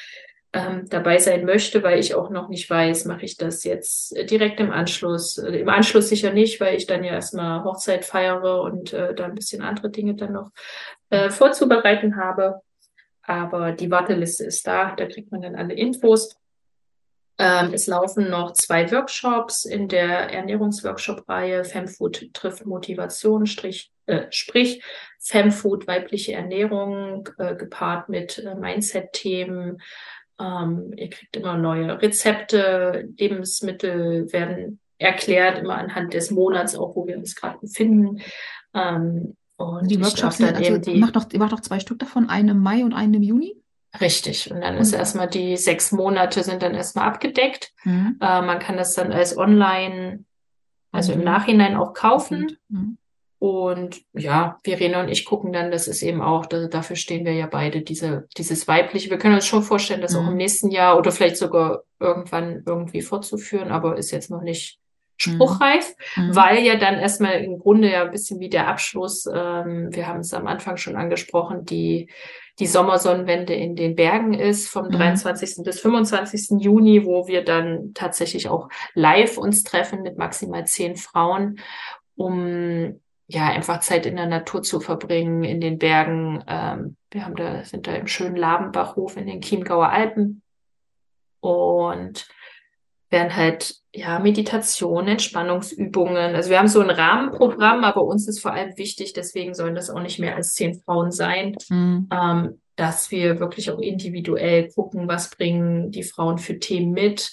ähm, dabei sein möchte, weil ich auch noch nicht weiß, mache ich das jetzt direkt im Anschluss. Äh, Im Anschluss sicher nicht, weil ich dann ja erstmal Hochzeit feiere und äh, da ein bisschen andere Dinge dann noch äh, vorzubereiten habe. Aber die Warteliste ist da, da kriegt man dann alle Infos. Ähm, es laufen noch zwei Workshops in der Ernährungsworkshop-Reihe Femfood trifft Motivation, strich, äh, sprich Femfood weibliche Ernährung äh, gepaart mit äh, Mindset-Themen. Ähm, ihr kriegt immer neue Rezepte, Lebensmittel werden erklärt, immer anhand des Monats, auch wo wir uns gerade befinden. Ähm, und die Workshops, dann also, die, macht ihr macht doch zwei Stück davon, einen im Mai und einen im Juni? Richtig. Und dann ist erstmal die sechs Monate sind dann erstmal abgedeckt. Mhm. Äh, man kann das dann als online, also mhm. im Nachhinein auch kaufen. Mhm. Und ja, Verena und ich gucken dann, das ist eben auch, das, dafür stehen wir ja beide, diese, dieses weibliche. Wir können uns schon vorstellen, das auch im mhm. nächsten Jahr oder vielleicht sogar irgendwann irgendwie fortzuführen, aber ist jetzt noch nicht mhm. Spruchreif, mhm. weil ja dann erstmal im Grunde ja ein bisschen wie der Abschluss, ähm, wir haben es am Anfang schon angesprochen, die die Sommersonnenwende in den Bergen ist vom mhm. 23. bis 25. Juni, wo wir dann tatsächlich auch live uns treffen mit maximal zehn Frauen, um ja einfach Zeit in der Natur zu verbringen, in den Bergen. Ähm, wir haben da, sind da im schönen Labenbachhof in den Chiemgauer Alpen und werden halt ja Meditation, Entspannungsübungen. Also wir haben so ein Rahmenprogramm, aber uns ist vor allem wichtig, deswegen sollen das auch nicht mehr als zehn Frauen sein, mhm. ähm, dass wir wirklich auch individuell gucken, was bringen die Frauen für Themen mit.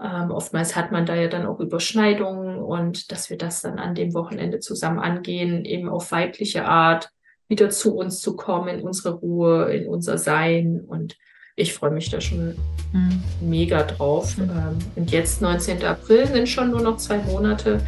Ähm, oftmals hat man da ja dann auch Überschneidungen und dass wir das dann an dem Wochenende zusammen angehen, eben auf weibliche Art, wieder zu uns zu kommen, in unsere Ruhe, in unser Sein und ich freue mich da schon mhm. mega drauf. Mhm. Ähm, und jetzt, 19. April, sind schon nur noch zwei Monate.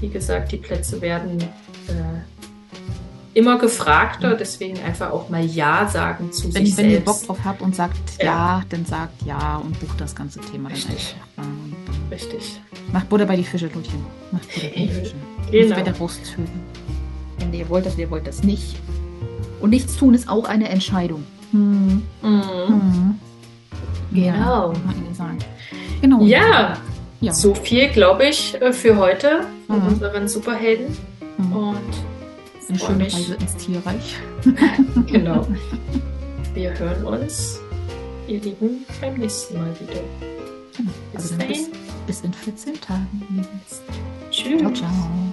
Wie gesagt, die Plätze werden äh, immer gefragter, deswegen einfach auch mal Ja sagen zu wenn, sich wenn selbst. Wenn ihr Bock drauf habt und sagt ja, ja dann sagt Ja und bucht das ganze Thema Richtig. dann einfach. Richtig. Macht Butter bei die Fische, Lutchen. Macht Butter bei die Fische. Genau. Nicht weiter rauszuhören. Wenn ihr wollt das, ihr wollt das nicht. Und nichts tun ist auch eine Entscheidung. Mhm. Mhm. Genau. genau. Ja, ja. so viel, glaube ich, äh, für heute von mhm. unseren Superhelden. Mhm. Und eine schöne mich. Reise ins Tierreich. genau. Wir hören uns, ihr Lieben, beim nächsten Mal wieder. Genau. Bis also dahin. Bis bis in 14 Tagen. Tschüss. Ciao, ciao.